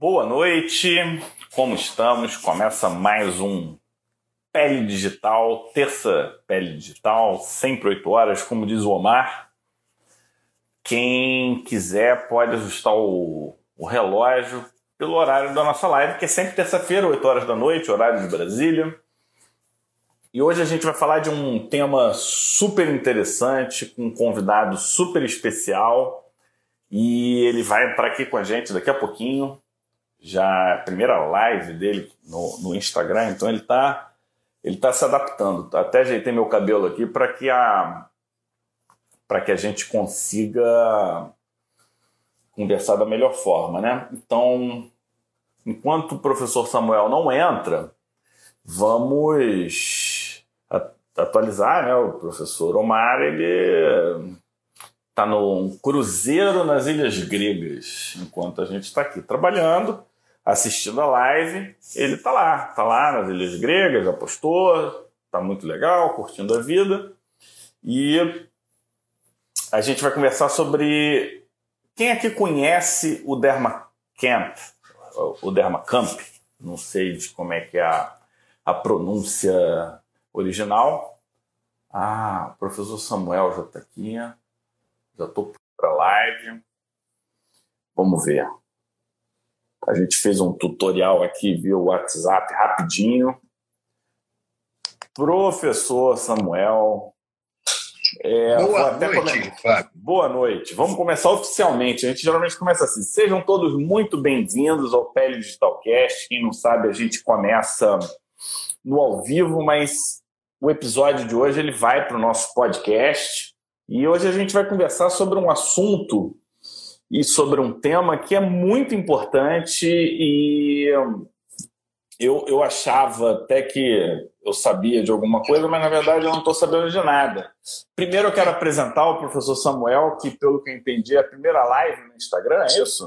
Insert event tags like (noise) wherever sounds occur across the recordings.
Boa noite, como estamos? Começa mais um Pele Digital, terça Pele Digital, sempre 8 horas, como diz o Omar. Quem quiser pode ajustar o, o relógio pelo horário da nossa live, que é sempre terça-feira, 8 horas da noite, horário de Brasília. E hoje a gente vai falar de um tema super interessante, com um convidado super especial. E ele vai entrar aqui com a gente daqui a pouquinho já a primeira live dele no, no Instagram, então ele está ele tá se adaptando. Até ajeitei meu cabelo aqui para que a para que a gente consiga conversar da melhor forma, né? Então, enquanto o professor Samuel não entra, vamos atualizar, né? O professor Omar, ele está no cruzeiro nas Ilhas Gregas, enquanto a gente está aqui trabalhando assistindo a live, ele tá lá, tá lá nas Ilhas Gregas, já postou, tá muito legal, curtindo a vida. E a gente vai conversar sobre quem aqui conhece o Derma Camp, o Derma Camp, não sei de como é que é a, a pronúncia original. Ah, o professor Samuel já está aqui, já estou para live. Vamos ver. A gente fez um tutorial aqui via WhatsApp rapidinho. Professor Samuel. É, Boa noite, Fábio. Boa noite. Vamos começar oficialmente. A gente geralmente começa assim. Sejam todos muito bem-vindos ao Pele Digitalcast. Quem não sabe, a gente começa no ao vivo, mas o episódio de hoje ele vai para o nosso podcast. E hoje a gente vai conversar sobre um assunto e sobre um tema que é muito importante e eu, eu achava até que eu sabia de alguma coisa, mas na verdade eu não estou sabendo de nada. Primeiro eu quero apresentar o professor Samuel, que pelo que eu entendi é a primeira live no Instagram, é isso?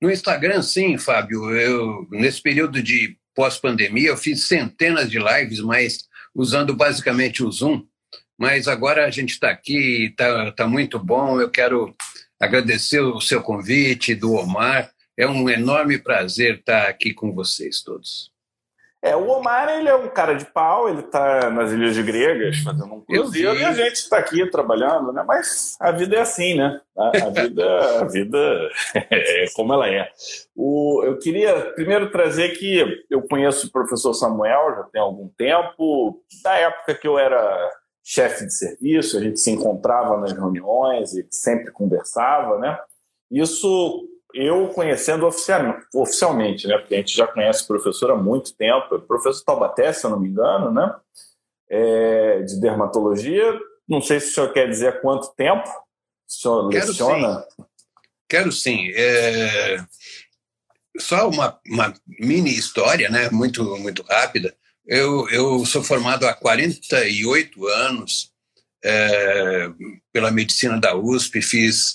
No Instagram, sim, Fábio. Eu, nesse período de pós-pandemia, eu fiz centenas de lives, mas usando basicamente o Zoom. Mas agora a gente está aqui, está tá muito bom. Eu quero agradecer o seu convite, do Omar. É um enorme prazer estar aqui com vocês todos. É, o Omar ele é um cara de pau, ele está nas Ilhas Gregas fazendo um cruzeiro e a gente está aqui trabalhando, né? Mas a vida é assim, né? A, a vida, a vida é como ela é. O, eu queria primeiro trazer que eu conheço o professor Samuel já tem algum tempo, da época que eu era chefe de serviço, a gente se encontrava nas reuniões e sempre conversava, né? Isso eu conhecendo oficialmente, né? Porque a gente já conhece o professor há muito tempo, professor Taubaté, se eu não me engano, né? É, de dermatologia. Não sei se o senhor quer dizer há quanto tempo o senhor Quero leciona. Sim. Quero sim. É... Só uma, uma mini história, né? Muito, muito rápida. Eu, eu sou formado há 48 anos é, pela medicina da USP, fiz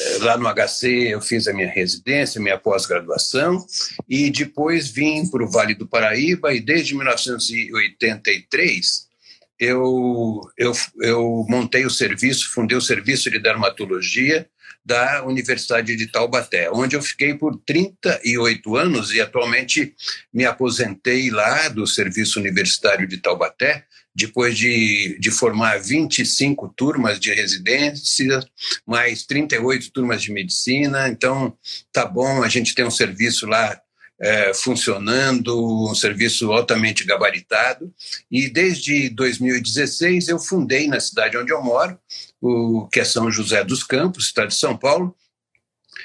é, lá no HC, eu fiz a minha residência, minha pós-graduação, e depois vim para o Vale do Paraíba, e desde 1983 eu, eu, eu montei o serviço, fundei o serviço de dermatologia da Universidade de Taubaté, onde eu fiquei por 38 anos e atualmente me aposentei lá do Serviço Universitário de Taubaté, depois de, de formar 25 turmas de residência, mais 38 turmas de medicina. Então, tá bom, a gente tem um serviço lá é, funcionando, um serviço altamente gabaritado. E desde 2016 eu fundei na cidade onde eu moro, o, que é São José dos Campos, estado de São Paulo.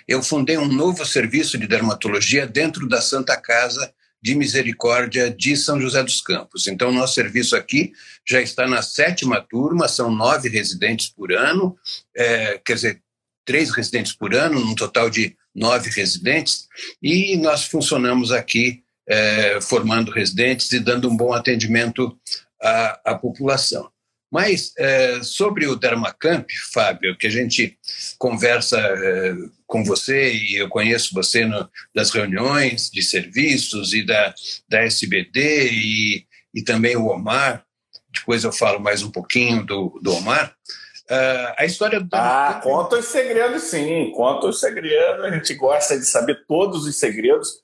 Eu fundei um novo serviço de dermatologia dentro da Santa Casa de Misericórdia de São José dos Campos. Então, nosso serviço aqui já está na sétima turma, são nove residentes por ano, é, quer dizer, três residentes por ano, num total de nove residentes, e nós funcionamos aqui é, formando residentes e dando um bom atendimento à, à população. Mas é, sobre o Dermacamp, Fábio, que a gente conversa é, com você e eu conheço você no, das reuniões de serviços e da, da SBD e, e também o Omar, depois eu falo mais um pouquinho do, do Omar, Uh, a história do Ah, conta os segredos, sim. Conta os segredos. A gente gosta de saber todos os segredos.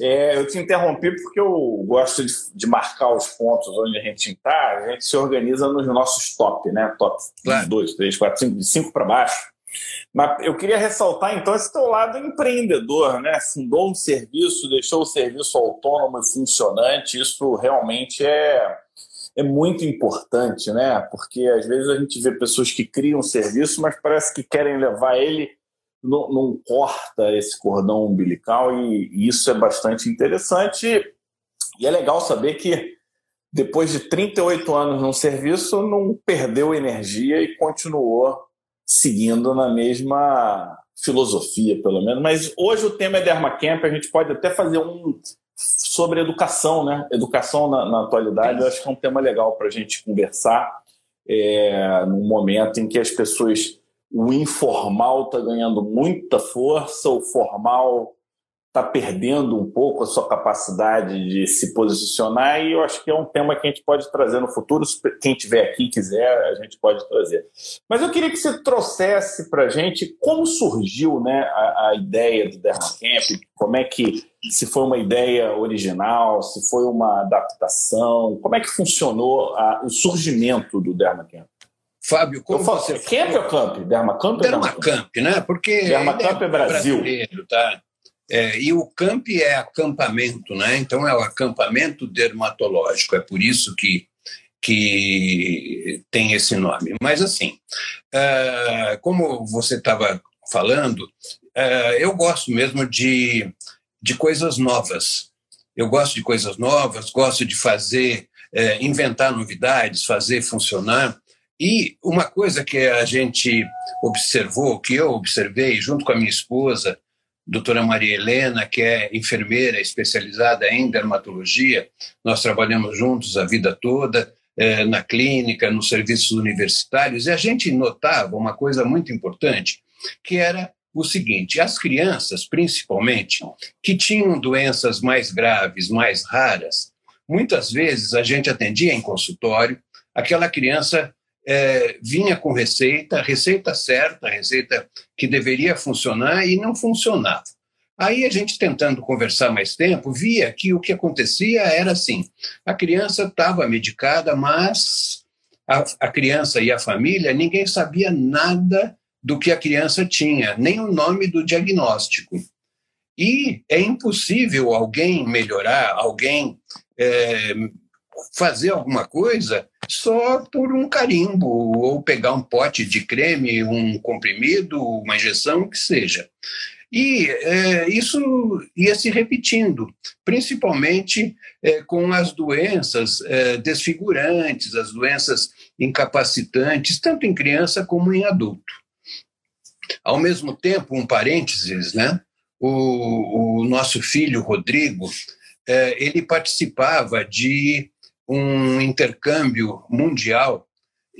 É, eu te interrompi porque eu gosto de, de, marcar os pontos onde a gente está. A gente se organiza nos nossos top, né? Top claro. dois, três, quatro, cinco, de cinco para baixo. Mas eu queria ressaltar, então, esse teu lado empreendedor, né? Fundou um serviço, deixou o serviço autônomo e funcionante. Isso realmente é é muito importante, né? Porque às vezes a gente vê pessoas que criam serviço, mas parece que querem levar ele, não, não corta esse cordão umbilical, e, e isso é bastante interessante. E é legal saber que depois de 38 anos num serviço, não perdeu energia e continuou seguindo na mesma filosofia, pelo menos. Mas hoje o tema é Dermacamp, a gente pode até fazer um sobre educação, né? Educação na, na atualidade, eu acho que é um tema legal para a gente conversar é, num momento em que as pessoas, o informal está ganhando muita força, o formal está perdendo um pouco a sua capacidade de se posicionar e eu acho que é um tema que a gente pode trazer no futuro. Quem tiver aqui quiser, a gente pode trazer. Mas eu queria que você trouxesse para a gente como surgiu né, a, a ideia do Dermacamp, como é que, se foi uma ideia original, se foi uma adaptação, como é que funcionou a, o surgimento do Dermacamp? Fábio, como falo, você... Camp ou Camp? Dermacamp? Dermacamp, né? Porque Dermacamp é, é Brasil. Tá? É, e o camp é acampamento, né? Então é o acampamento dermatológico, é por isso que, que tem esse nome. Mas assim, é, como você estava falando, é, eu gosto mesmo de, de coisas novas. Eu gosto de coisas novas, gosto de fazer, é, inventar novidades, fazer funcionar. E uma coisa que a gente observou, que eu observei junto com a minha esposa, doutora Maria Helena, que é enfermeira especializada em dermatologia. Nós trabalhamos juntos a vida toda, eh, na clínica, nos serviços universitários, e a gente notava uma coisa muito importante, que era o seguinte: as crianças, principalmente, que tinham doenças mais graves, mais raras, muitas vezes a gente atendia em consultório, aquela criança é, vinha com receita, receita certa, receita que deveria funcionar e não funcionava. Aí a gente tentando conversar mais tempo, via que o que acontecia era assim: a criança estava medicada, mas a, a, criança e a família, ninguém sabia nada do que a criança tinha, nem o nome do diagnóstico. E é impossível alguém melhorar, alguém é, fazer alguma coisa só por um carimbo, ou pegar um pote de creme, um comprimido, uma injeção, o que seja. E é, isso ia se repetindo, principalmente é, com as doenças é, desfigurantes, as doenças incapacitantes, tanto em criança como em adulto. Ao mesmo tempo, um parênteses, né? O, o nosso filho Rodrigo, é, ele participava de um intercâmbio mundial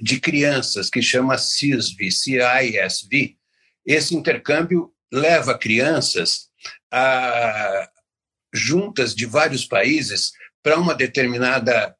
de crianças que chama CISV, CISV. Esse intercâmbio leva crianças a, juntas de vários países para uma determinada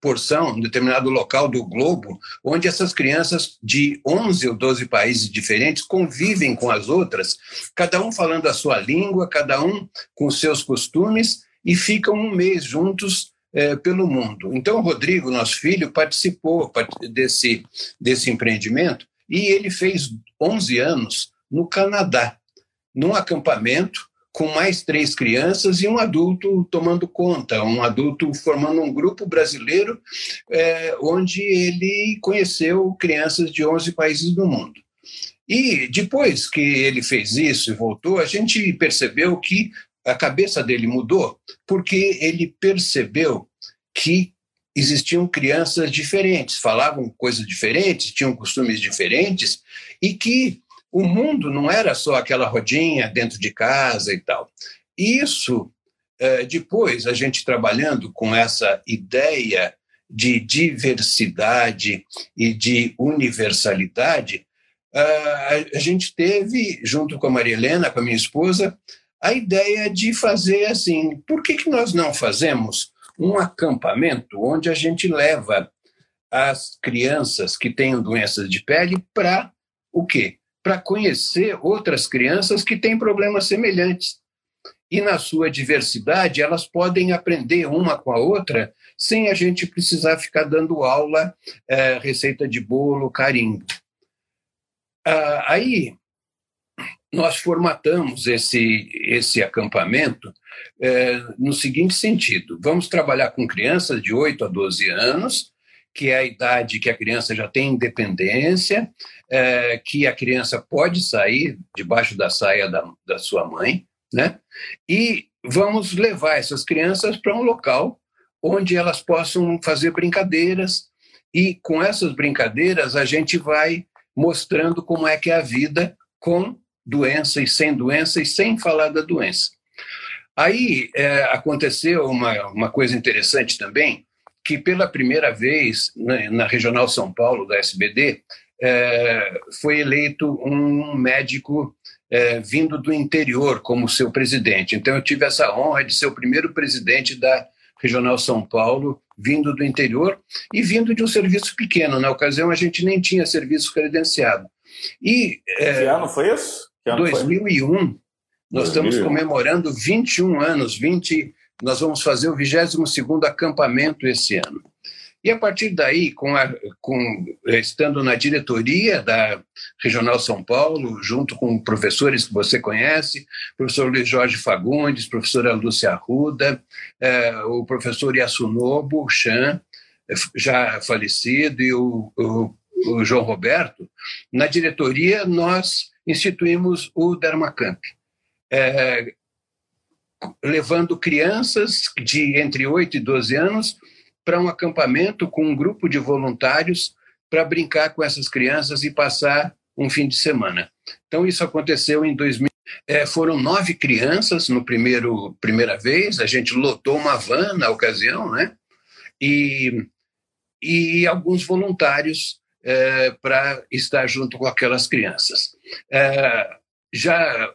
porção, um determinado local do globo, onde essas crianças de 11 ou 12 países diferentes convivem com as outras, cada um falando a sua língua, cada um com seus costumes, e ficam um mês juntos é, pelo mundo. Então, o Rodrigo, nosso filho, participou desse, desse empreendimento e ele fez 11 anos no Canadá, num acampamento com mais três crianças e um adulto tomando conta, um adulto formando um grupo brasileiro, é, onde ele conheceu crianças de 11 países do mundo. E depois que ele fez isso e voltou, a gente percebeu que a cabeça dele mudou porque ele percebeu que existiam crianças diferentes, falavam coisas diferentes, tinham costumes diferentes e que o mundo não era só aquela rodinha dentro de casa e tal. Isso, é, depois, a gente trabalhando com essa ideia de diversidade e de universalidade, a gente teve, junto com a Maria Helena, com a minha esposa, a ideia de fazer assim: por que, que nós não fazemos um acampamento onde a gente leva as crianças que tenham doenças de pele para o quê? Para conhecer outras crianças que têm problemas semelhantes. E na sua diversidade, elas podem aprender uma com a outra sem a gente precisar ficar dando aula, é, receita de bolo, carimbo. Ah, aí, nós formatamos esse, esse acampamento é, no seguinte sentido: vamos trabalhar com crianças de 8 a 12 anos, que é a idade que a criança já tem independência, é, que a criança pode sair debaixo da saia da, da sua mãe, né? E vamos levar essas crianças para um local onde elas possam fazer brincadeiras e com essas brincadeiras a gente vai mostrando como é que é a vida com doença e sem doença e sem falar da doença. Aí é, aconteceu uma, uma coisa interessante também, que pela primeira vez na, na Regional São Paulo da SBD é, foi eleito um médico é, vindo do interior como seu presidente. Então eu tive essa honra de ser o primeiro presidente da Regional São Paulo, vindo do interior e vindo de um serviço pequeno. Na ocasião, a gente nem tinha serviço credenciado. E, é, que ano foi isso? Que ano 2001. Foi? Nós 2001. estamos comemorando 21 anos, 20, nós vamos fazer o 22º acampamento esse ano. E a partir daí, com, a, com estando na diretoria da Regional São Paulo, junto com professores que você conhece, professor Luiz Jorge Fagundes, professora Lúcia Arruda, é, o professor Yasunobu Chan, já falecido, e o, o, o João Roberto, na diretoria nós instituímos o Dermacamp. É, levando crianças de entre 8 e 12 anos para um acampamento com um grupo de voluntários para brincar com essas crianças e passar um fim de semana. Então, isso aconteceu em 2000. É, foram nove crianças no primeiro primeira vez. A gente lotou uma van na ocasião, né? E, e alguns voluntários para estar junto com aquelas crianças. É, já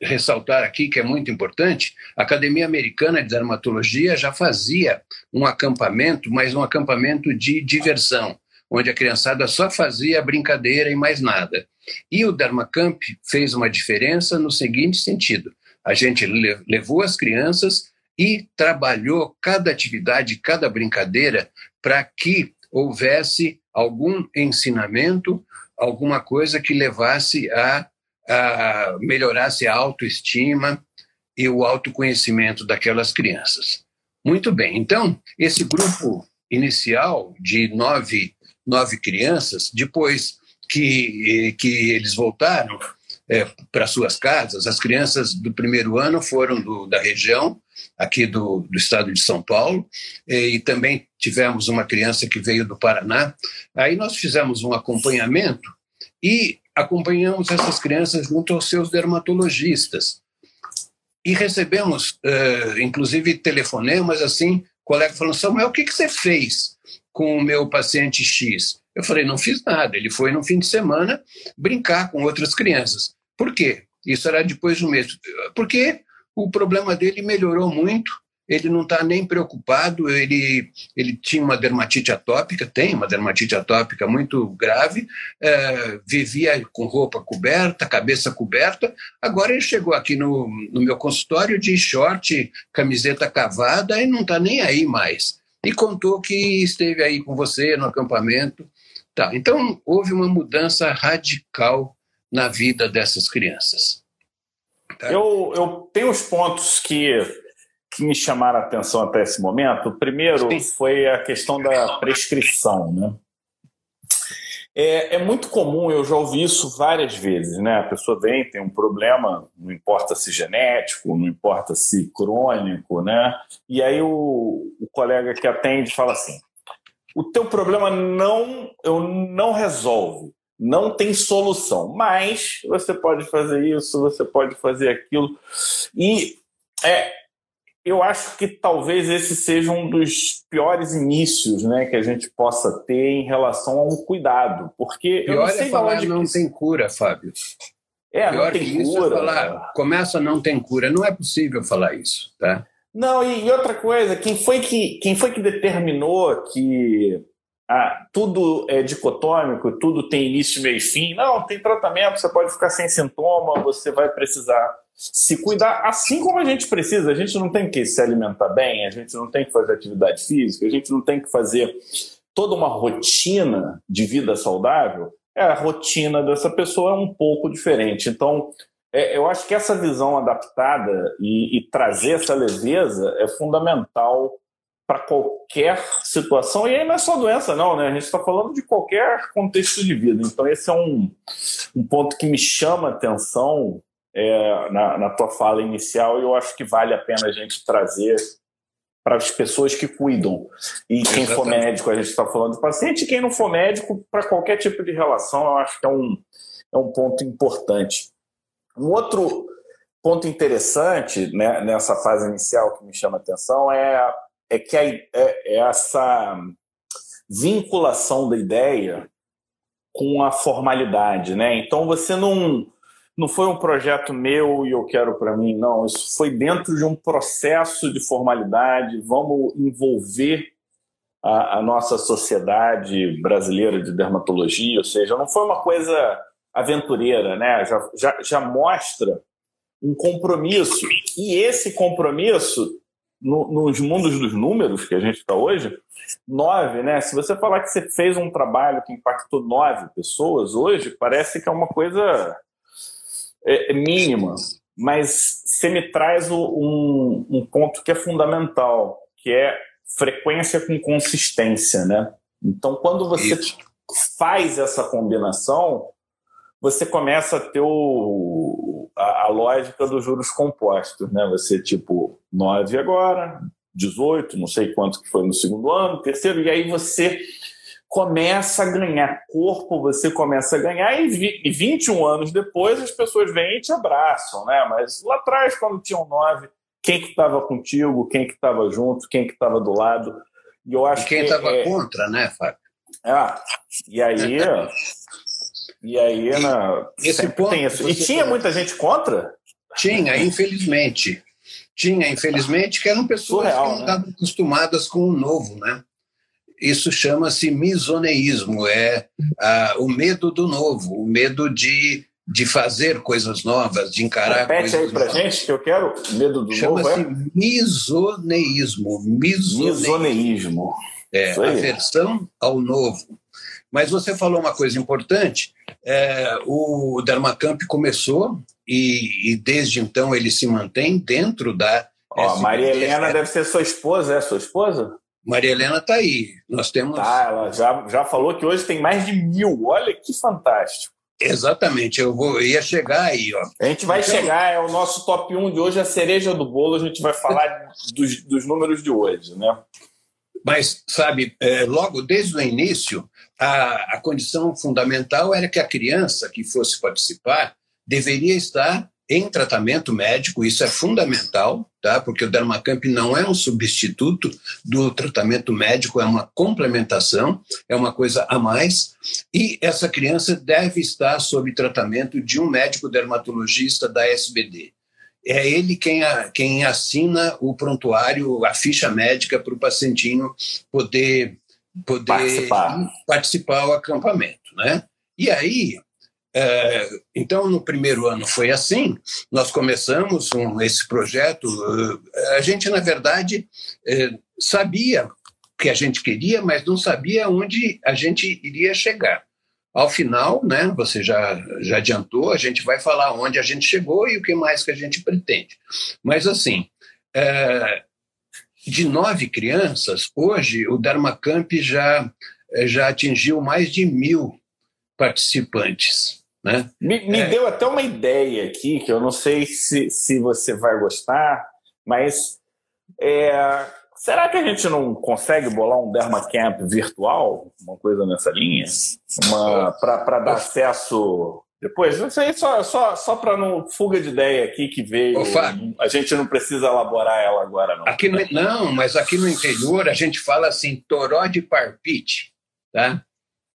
ressaltar aqui que é muito importante, a Academia Americana de Dermatologia já fazia um acampamento, mas um acampamento de diversão, onde a criançada só fazia brincadeira e mais nada. E o Dermacamp fez uma diferença no seguinte sentido: a gente levou as crianças e trabalhou cada atividade, cada brincadeira, para que houvesse algum ensinamento, alguma coisa que levasse a a melhorasse a autoestima e o autoconhecimento daquelas crianças. Muito bem, então, esse grupo inicial de nove, nove crianças, depois que, que eles voltaram é, para suas casas, as crianças do primeiro ano foram do, da região, aqui do, do estado de São Paulo, e, e também tivemos uma criança que veio do Paraná. Aí nós fizemos um acompanhamento e acompanhamos essas crianças junto aos seus dermatologistas. E recebemos, uh, inclusive, telefonemas assim, colega falando, Samuel, o que, que você fez com o meu paciente X? Eu falei, não fiz nada. Ele foi no fim de semana brincar com outras crianças. Por quê? Isso era depois de um mês. Porque o problema dele melhorou muito ele não está nem preocupado, ele, ele tinha uma dermatite atópica, tem uma dermatite atópica muito grave, é, vivia com roupa coberta, cabeça coberta, agora ele chegou aqui no, no meu consultório de short, camiseta cavada e não está nem aí mais. E contou que esteve aí com você no acampamento. Tá. Então, houve uma mudança radical na vida dessas crianças. Eu, eu tenho os pontos que que me chamaram a atenção até esse momento. O primeiro foi a questão da prescrição. Né? É, é, muito comum, eu já ouvi isso várias vezes, né? A pessoa vem, tem um problema, não importa se genético, não importa se crônico, né? E aí o, o colega que atende fala assim: o teu problema não, eu não resolve, não tem solução, mas você pode fazer isso, você pode fazer aquilo. E é, eu acho que talvez esse seja um dos piores inícios né, que a gente possa ter em relação ao cuidado. Porque Pior eu não sei é falar onde não que... tem cura, Fábio. É, Pior não tem que isso cura. É falar, começa não tem cura. Não é possível falar isso, tá? Não, e, e outra coisa, quem foi que, quem foi que determinou que ah, tudo é dicotômico, tudo tem início, meio e fim. Não, tem tratamento, você pode ficar sem sintoma, você vai precisar se cuidar assim como a gente precisa. A gente não tem que se alimentar bem, a gente não tem que fazer atividade física, a gente não tem que fazer toda uma rotina de vida saudável. É, a rotina dessa pessoa é um pouco diferente. Então, é, eu acho que essa visão adaptada e, e trazer essa leveza é fundamental para qualquer situação, e aí não é só doença, não, né? A gente está falando de qualquer contexto de vida. Então, esse é um, um ponto que me chama atenção é, na, na tua fala inicial, e eu acho que vale a pena a gente trazer para as pessoas que cuidam. E quem Exatamente. for médico, a gente está falando de paciente, e quem não for médico, para qualquer tipo de relação, eu acho que é um, é um ponto importante. Um outro ponto interessante né, nessa fase inicial que me chama atenção é é que a, é, é essa vinculação da ideia com a formalidade, né? Então você não não foi um projeto meu e eu quero para mim, não. Isso foi dentro de um processo de formalidade. Vamos envolver a, a, nossa sociedade brasileira de dermatologia, ou seja, não foi uma coisa aventureira, né? Já, já, já mostra um compromisso e esse compromisso no, nos mundos dos números que a gente está hoje, nove, né? Se você falar que você fez um trabalho que impactou nove pessoas hoje, parece que é uma coisa é, é mínima. Mas você me traz um, um ponto que é fundamental, que é frequência com consistência, né? Então, quando você Isso. faz essa combinação, você começa a ter o, a, a, lógica dos juros compostos, né? Você, tipo, 9 agora, 18, não sei quanto que foi no segundo ano, terceiro, e aí você começa a ganhar corpo, você começa a ganhar, e, e 21 anos depois as pessoas vêm e te abraçam, né? Mas lá atrás, quando tinham 9, quem que estava contigo, quem que estava junto, quem que estava do lado, e eu acho e quem estava é... contra, né, Fábio? Ah, e aí... (laughs) E aí, na, esse ponto, tem isso. E tinha muita gente contra? Tinha, infelizmente. Tinha, infelizmente, que eram pessoas Surreal, que não né? estavam acostumadas com o novo, né? Isso chama-se misoneísmo, é ah, o medo do novo, o medo de, de fazer coisas novas, de encarar Repete coisas aí pra novas. gente que eu quero medo do chama novo. Chama-se é? misoneísmo. Misoneísmo. misoneísmo. É, aversão ao novo. Mas você falou uma coisa importante. É, o Dermacamp começou e, e, desde então ele se mantém dentro da. Ó, Maria Helena deve ser sua esposa, é sua esposa? Maria Helena está aí. Nós temos. Tá, ela já, já falou que hoje tem mais de mil. Olha que fantástico. Exatamente, eu vou, ia chegar aí. Ó. A gente vai então, chegar, é o nosso top 1 de hoje, a cereja do bolo, a gente vai falar (laughs) dos, dos números de hoje, né? Mas, sabe, é, logo desde o início, a, a condição fundamental era que a criança que fosse participar deveria estar em tratamento médico, isso é fundamental, tá? porque o Dermacamp não é um substituto do tratamento médico, é uma complementação, é uma coisa a mais, e essa criança deve estar sob tratamento de um médico dermatologista da SBD. É ele quem, a, quem assina o prontuário, a ficha médica para o pacientinho poder poder participar. participar ao acampamento, né? E aí, é, então no primeiro ano foi assim. Nós começamos um, esse projeto. Uh, a gente na verdade é, sabia que a gente queria, mas não sabia onde a gente iria chegar. Ao final, né, você já, já adiantou, a gente vai falar onde a gente chegou e o que mais que a gente pretende. Mas, assim, é, de nove crianças, hoje o Dharmacamp já, já atingiu mais de mil participantes. Né? Me, me é. deu até uma ideia aqui, que eu não sei se, se você vai gostar, mas é, será que a gente não consegue bolar um Dermacamp virtual? Uma coisa nessa linha? Para dar acesso depois, isso aí só, só, só para não fuga de ideia aqui que veio. Ô, a gente não precisa elaborar ela agora, não. Aqui no, não, mas aqui no interior a gente fala assim, toró de parpite, tá?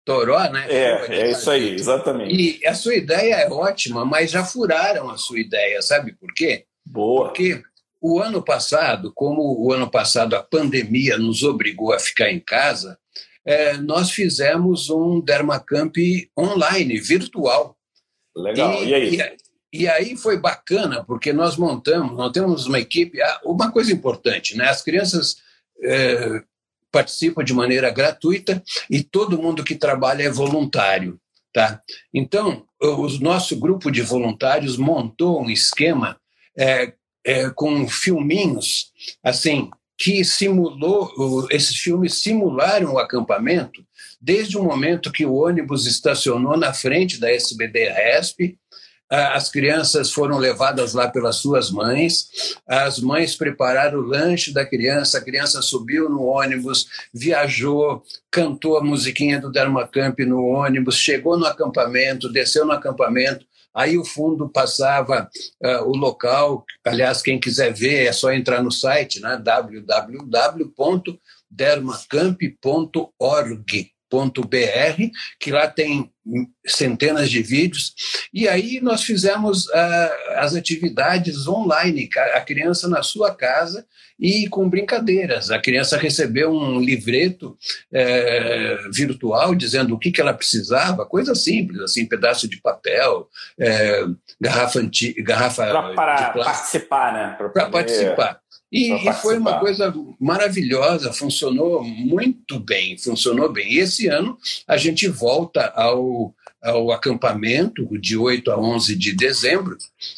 Toró, né? É, é isso aí, exatamente. E a sua ideia é ótima, mas já furaram a sua ideia, sabe por quê? Boa. Porque o ano passado, como o ano passado a pandemia nos obrigou a ficar em casa, é, nós fizemos um Dermacamp online, virtual. Legal. E, e aí? E, e, aí foi bacana, porque nós montamos, nós temos uma equipe. Ah, uma coisa importante, né? As crianças é, participam de maneira gratuita e todo mundo que trabalha é voluntário. Tá? Então, o nosso grupo de voluntários montou um esquema é, é, com filminhos, assim, que simulou, esses filmes simularam o acampamento desde o momento que o ônibus estacionou na frente da SBD RESP, as crianças foram levadas lá pelas suas mães, as mães prepararam o lanche da criança, a criança subiu no ônibus, viajou, cantou a musiquinha do Dharmacamp no ônibus, chegou no acampamento, desceu no acampamento, aí o fundo passava uh, o local, aliás, quem quiser ver é só entrar no site, né, www.dermacamp.org br que lá tem centenas de vídeos. E aí nós fizemos uh, as atividades online, a criança na sua casa e com brincadeiras. A criança recebeu um livreto é, virtual dizendo o que, que ela precisava, coisa simples, assim, pedaço de papel, é, garrafa, anti, garrafa para participar, né? Para participar. E, e, foi uma coisa maravilhosa, funcionou muito bem, funcionou bem. E esse ano a gente volta ao, ao acampamento, de 8 a 11 de dezembro,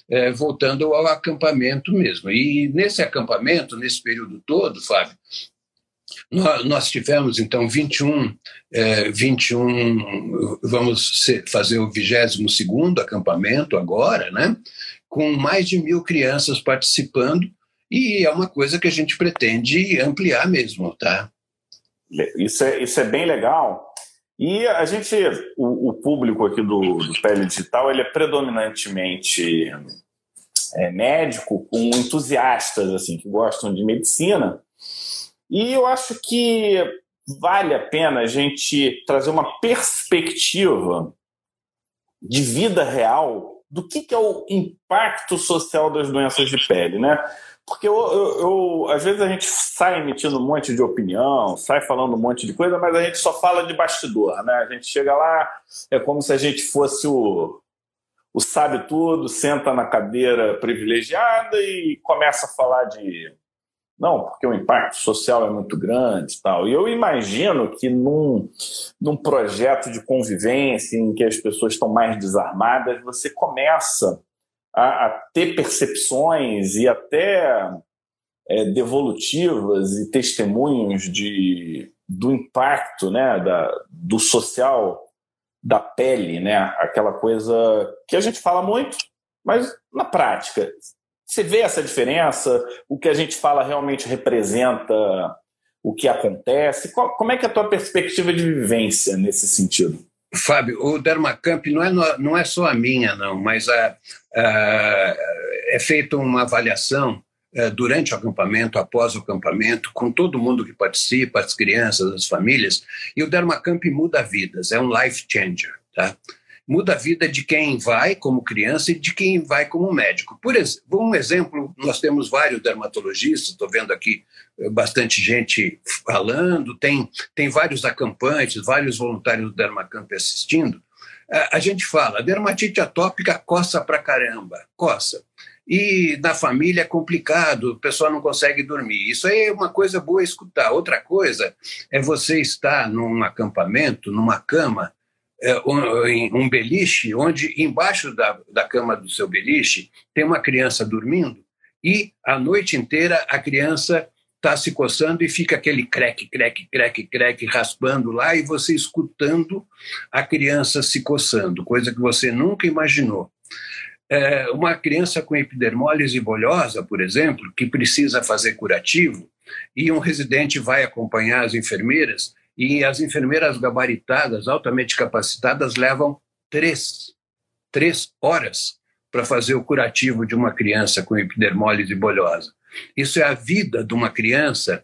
é, voltando ao acampamento mesmo. E nesse acampamento, nesse período todo, Fábio, nós, nós tivemos, então, 21, é, 21 vamos fazer o 22 acampamento agora, né? com mais de mil crianças participando, e é uma coisa que a gente pretende ampliar mesmo, tá? Isso é, isso é bem legal. E a gente, o, o público aqui do, do Pele Digital, ele é predominantemente é, médico, com entusiastas assim que gostam de medicina. E eu acho que vale a pena a gente trazer uma perspectiva de vida real do que, que é o impacto social das doenças de pele, né? Porque eu, eu, eu, às vezes a gente sai emitindo um monte de opinião, sai falando um monte de coisa, mas a gente só fala de bastidor, né? A gente chega lá, é como se a gente fosse o, o sabe tudo, senta na cadeira privilegiada e começa a falar de não, porque o impacto social é muito grande e tal. E eu imagino que num, num projeto de convivência em que as pessoas estão mais desarmadas, você começa a, a ter percepções e até é, devolutivas e testemunhos de, do impacto né, da, do social da pele, né? aquela coisa que a gente fala muito, mas na prática. Você vê essa diferença? O que a gente fala realmente representa o que acontece? Qual, como é que é a tua perspectiva de vivência nesse sentido? Fábio, o Dermacamp não é, não é só a minha, não, mas a, a, é feita uma avaliação é, durante o acampamento, após o acampamento, com todo mundo que participa, as crianças, as famílias, e o Dermacamp muda vidas, é um life changer. Tá? muda a vida de quem vai como criança e de quem vai como médico. Por um exemplo, nós temos vários dermatologistas, estou vendo aqui bastante gente falando, tem, tem vários acampantes, vários voluntários do Dermacamp assistindo. A gente fala, dermatite atópica coça pra caramba, coça. E na família é complicado, o pessoal não consegue dormir. Isso aí é uma coisa boa escutar. Outra coisa é você estar num acampamento, numa cama, é, um, um beliche, onde embaixo da, da cama do seu beliche tem uma criança dormindo e a noite inteira a criança está se coçando e fica aquele creque, creque, creque, creque, raspando lá e você escutando a criança se coçando, coisa que você nunca imaginou. É, uma criança com epidermólise bolhosa, por exemplo, que precisa fazer curativo, e um residente vai acompanhar as enfermeiras, e as enfermeiras gabaritadas, altamente capacitadas, levam três, três horas para fazer o curativo de uma criança com epidermólise bolhosa. Isso é a vida de uma criança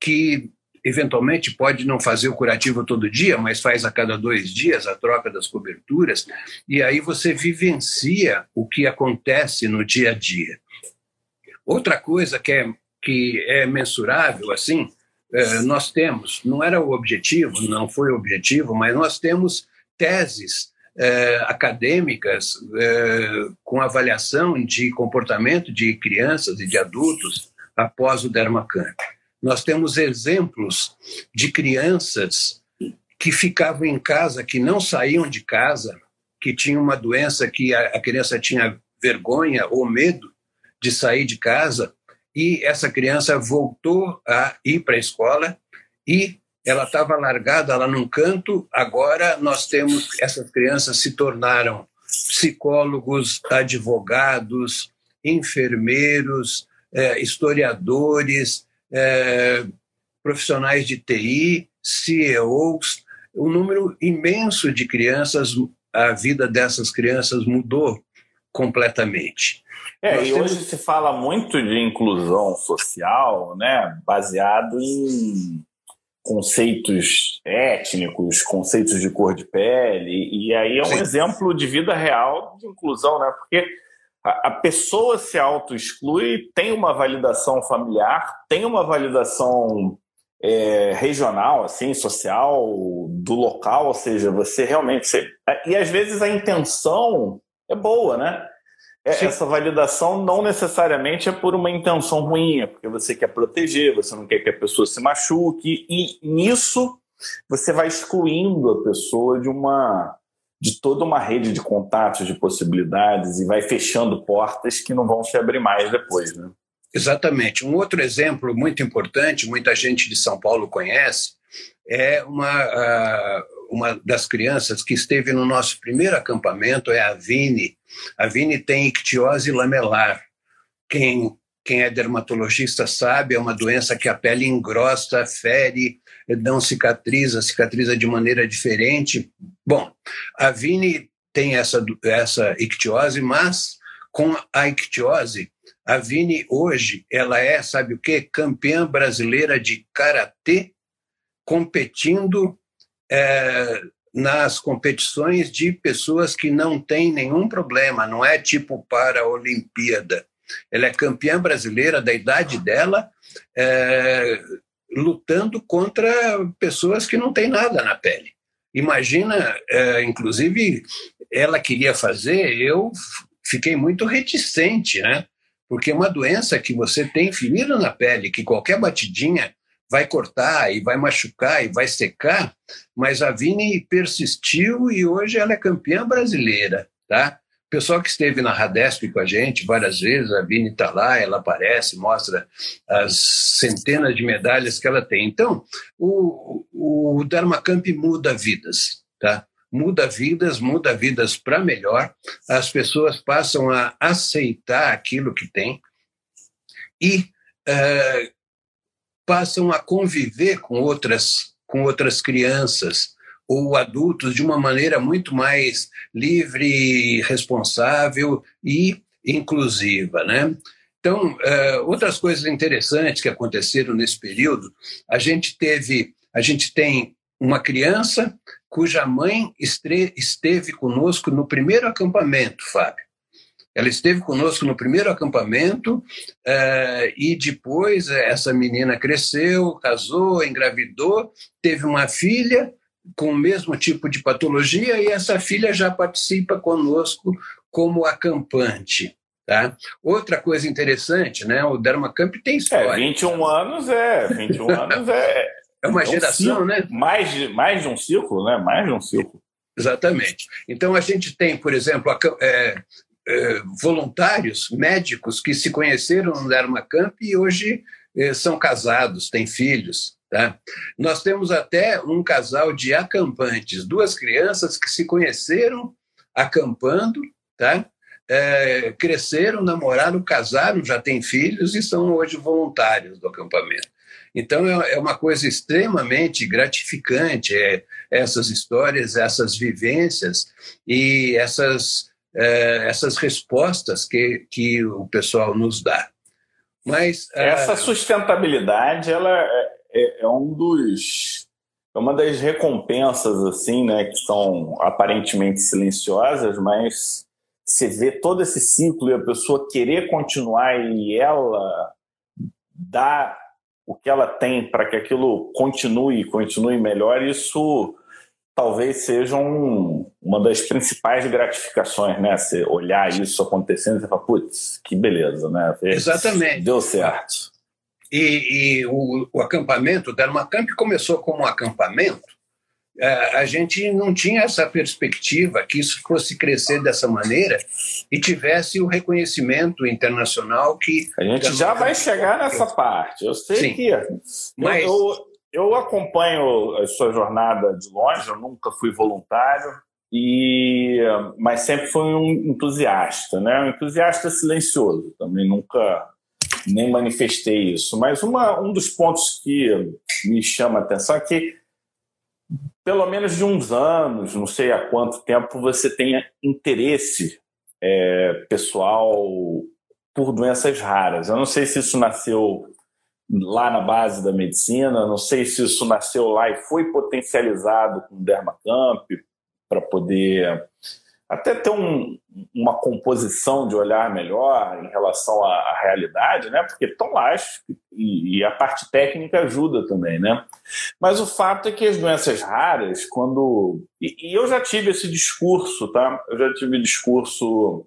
que eventualmente pode não fazer o curativo todo dia, mas faz a cada dois dias a troca das coberturas, e aí você vivencia o que acontece no dia a dia. Outra coisa que é, que é mensurável, assim, eh, nós temos, não era o objetivo, não foi o objetivo, mas nós temos teses eh, acadêmicas eh, com avaliação de comportamento de crianças e de adultos após o dermacamp. Nós temos exemplos de crianças que ficavam em casa, que não saíam de casa, que tinham uma doença que a, a criança tinha vergonha ou medo de sair de casa e essa criança voltou a ir para a escola e ela estava largada lá num canto. Agora nós temos essas crianças se tornaram psicólogos, advogados, enfermeiros, eh, historiadores, eh, profissionais de TI, CEOs, um número imenso de crianças. A vida dessas crianças mudou completamente. É, Nós e temos... hoje se fala muito de inclusão social, né, baseado em conceitos étnicos, conceitos de cor de pele, e aí é um Sim. exemplo de vida real de inclusão, né? Porque a, a pessoa se auto-exclui, tem uma validação familiar, tem uma validação é, regional, assim, social, do local, ou seja, você realmente. Você... E às vezes a intenção é boa, né? É, essa validação não necessariamente é por uma intenção ruim, é porque você quer proteger, você não quer que a pessoa se machuque, e nisso você vai excluindo a pessoa de uma de toda uma rede de contatos, de possibilidades, e vai fechando portas que não vão se abrir mais depois. Né? Exatamente. Um outro exemplo muito importante, muita gente de São Paulo conhece, é uma, uma das crianças que esteve no nosso primeiro acampamento, é a Vini. A Vini tem ictiose lamelar. Quem, quem é dermatologista sabe, é uma doença que a pele engrossa, fere, não cicatriza, cicatriza de maneira diferente. Bom, a Vini tem essa, essa ictiose, mas com a ictiose, a Vini hoje, ela é, sabe o quê? Campeã brasileira de karatê, competindo é, nas competições de pessoas que não têm nenhum problema, não é tipo para a Olimpíada. Ela é campeã brasileira da idade dela, é, lutando contra pessoas que não têm nada na pele. Imagina, é, inclusive, ela queria fazer, eu fiquei muito reticente, né? Porque é uma doença que você tem ferida na pele, que qualquer batidinha vai cortar e vai machucar e vai secar, mas a Vini persistiu e hoje ela é campeã brasileira, tá? O pessoal que esteve na Radesp com a gente várias vezes, a Vini está lá, ela aparece, mostra as centenas de medalhas que ela tem. Então, o, o Dharmacamp muda vidas, tá? Muda vidas, muda vidas para melhor. As pessoas passam a aceitar aquilo que tem e uh, passam a conviver com outras, com outras crianças ou adultos de uma maneira muito mais livre, responsável e inclusiva, né? Então, uh, outras coisas interessantes que aconteceram nesse período, a gente teve, a gente tem uma criança cuja mãe esteve conosco no primeiro acampamento, Fábio. Ela esteve conosco no primeiro acampamento uh, e depois essa menina cresceu, casou, engravidou, teve uma filha com o mesmo tipo de patologia e essa filha já participa conosco como acampante. Tá? Outra coisa interessante, né? O Dermacamp tem história. É, 21 anos é, 21 (laughs) anos é. É uma é um geração, ciclo, né? Mais de, mais de um ciclo, né? Mais de um ciclo. Exatamente. Então a gente tem, por exemplo, a, é, eh, voluntários médicos que se conheceram no Dermacamp e hoje eh, são casados, têm filhos. Tá? Nós temos até um casal de acampantes, duas crianças que se conheceram acampando, tá? É, cresceram, namoraram, casaram, já têm filhos e são hoje voluntários do acampamento. Então é, é uma coisa extremamente gratificante é, essas histórias, essas vivências e essas é, essas respostas que, que o pessoal nos dá. Mas é, essa sustentabilidade ela é, é, é, um dos é uma das recompensas assim, né, que são aparentemente silenciosas, mas você vê todo esse ciclo e a pessoa querer continuar e ela dá o que ela tem para que aquilo continue, continue melhor, isso talvez seja um, uma das principais gratificações, né? Você olhar isso acontecendo e falar, putz, que beleza, né? Exatamente. Deu certo. E, e o, o, acampamento, o Dermacamp começou como um acampamento, é, a gente não tinha essa perspectiva que isso fosse crescer dessa maneira e tivesse o reconhecimento internacional que... A gente já vai chegar nessa parte, eu sei Sim. que... Mas... Eu, eu acompanho a sua jornada de longe, eu nunca fui voluntário, e mas sempre fui um entusiasta, né? Um entusiasta silencioso, também nunca nem manifestei isso. Mas uma, um dos pontos que me chama a atenção é que pelo menos de uns anos, não sei há quanto tempo, você tenha interesse é, pessoal por doenças raras. Eu não sei se isso nasceu lá na base da medicina. Não sei se isso nasceu lá e foi potencializado com o Dermacamp para poder até ter um, uma composição de olhar melhor em relação à, à realidade, né? Porque estão lá e, e, a parte técnica ajuda também, né? Mas o fato é que as doenças raras, quando e, e eu já tive esse discurso, tá? Eu já tive discurso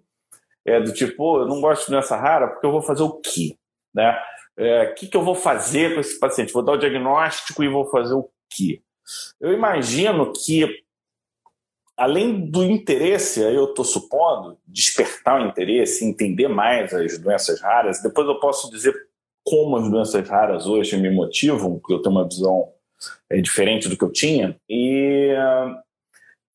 é, do tipo, eu não gosto de doença rara porque eu vou fazer o quê, né? É, que, que eu vou fazer com esse paciente? Vou dar o diagnóstico e vou fazer o quê? Eu imagino que, além do interesse, aí eu estou supondo, despertar o interesse, entender mais as doenças raras, depois eu posso dizer como as doenças raras hoje me motivam, porque eu tenho uma visão é, diferente do que eu tinha. E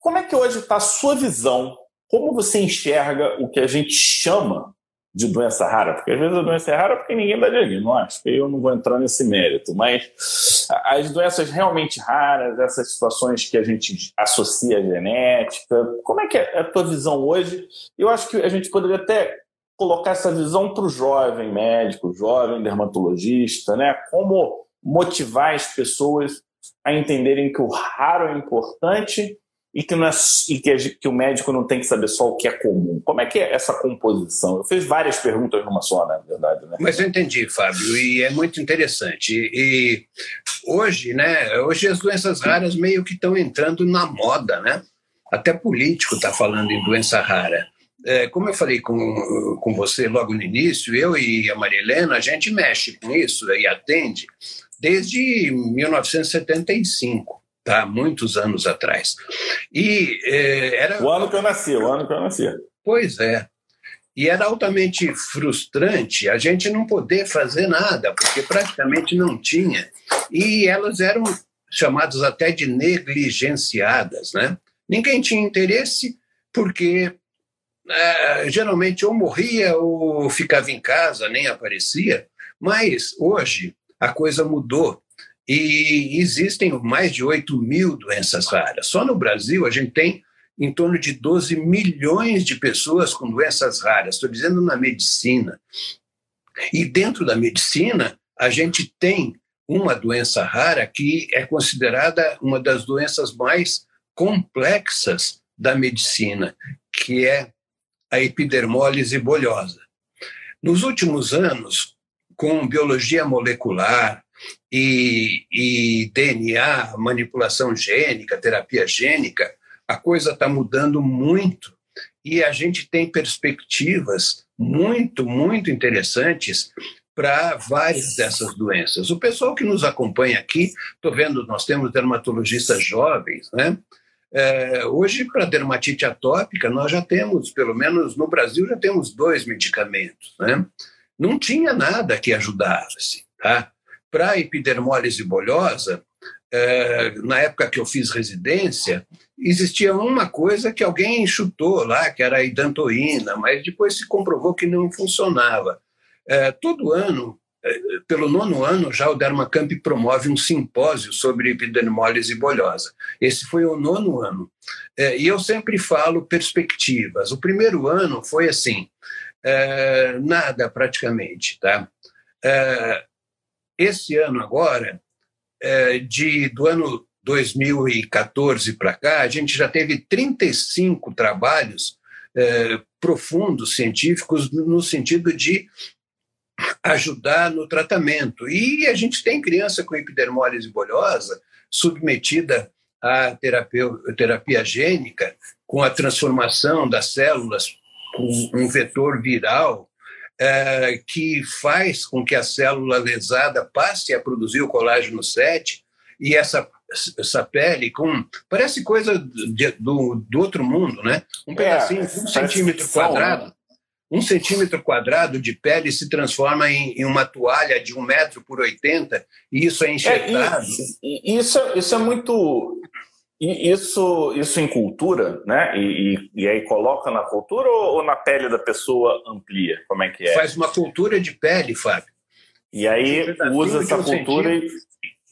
como é que hoje está a sua visão? Como você enxerga o que a gente chama de doença rara, porque às vezes a doença é rara porque ninguém dá diagnóstico, eu não vou entrar nesse mérito, mas as doenças realmente raras, essas situações que a gente associa à genética, como é que é a tua visão hoje? Eu acho que a gente poderia até colocar essa visão para o jovem médico, jovem dermatologista, né? Como motivar as pessoas a entenderem que o raro é importante e que, é, e que, que, o médico não tem que saber só o que é comum. Como é que é essa composição? Eu fiz várias perguntas numa só, na verdade. Né? Mas eu entendi, Fábio, e é muito interessante. E, e hoje, né, hoje as doenças raras meio que estão entrando na moda, né? Até político está falando em doença rara. É, como eu falei com, com você logo no início, eu e a Maria Helena, a gente mexe com isso e atende desde 1975 tá? muitos anos atrás. E eh, era. O ano que eu nasci, o ano que eu nasci. Pois é. E era altamente frustrante a gente não poder fazer nada, porque praticamente não tinha. E elas eram chamadas até de negligenciadas, né? Ninguém tinha interesse, porque é, geralmente ou morria ou ficava em casa, nem aparecia. Mas hoje a coisa mudou e existem mais de 8 mil doenças raras. Só no Brasil a gente tem em torno de 12 milhões de pessoas com doenças raras, estou dizendo na medicina. E dentro da medicina, a gente tem uma doença rara que é considerada uma das doenças mais complexas da medicina, que é a epidermólise bolhosa. Nos últimos anos, com biologia molecular, e, e DNA, manipulação gênica, terapia gênica, a coisa está mudando muito e a gente tem perspectivas muito, muito interessantes para várias dessas doenças. O pessoal que nos acompanha aqui, estou vendo, nós temos dermatologistas jovens, né? É, hoje, para dermatite atópica, nós já temos, pelo menos no Brasil, já temos dois medicamentos, né? Não tinha nada que ajudasse, tá? Para a epidermólise bolhosa, é, na época que eu fiz residência, existia uma coisa que alguém chutou lá, que era a idantoína, mas depois se comprovou que não funcionava. É, todo ano, é, pelo nono ano, já o Dermacamp promove um simpósio sobre epidermólise bolhosa. Esse foi o nono ano. É, e eu sempre falo perspectivas. O primeiro ano foi assim, é, nada praticamente, tá? Esse ano agora, é, de, do ano 2014 para cá, a gente já teve 35 trabalhos é, profundos científicos no sentido de ajudar no tratamento. E a gente tem criança com epidermólise bolhosa submetida à terapia, terapia gênica, com a transformação das células com um vetor viral é, que faz com que a célula lesada passe a produzir o colágeno 7 e essa essa pele com parece coisa de, do, do outro mundo, né? Um é, pedacinho, um centímetro ficção, né? quadrado, né? um centímetro quadrado de pele se transforma em, em, uma toalha de um metro por 80 e isso é enxertado. É, isso, isso é muito e isso, isso em cultura, né? E, e, e, aí coloca na cultura ou, ou, na pele da pessoa amplia? Como é que é? Faz uma cultura de pele, Fábio. E aí usa essa cultura e...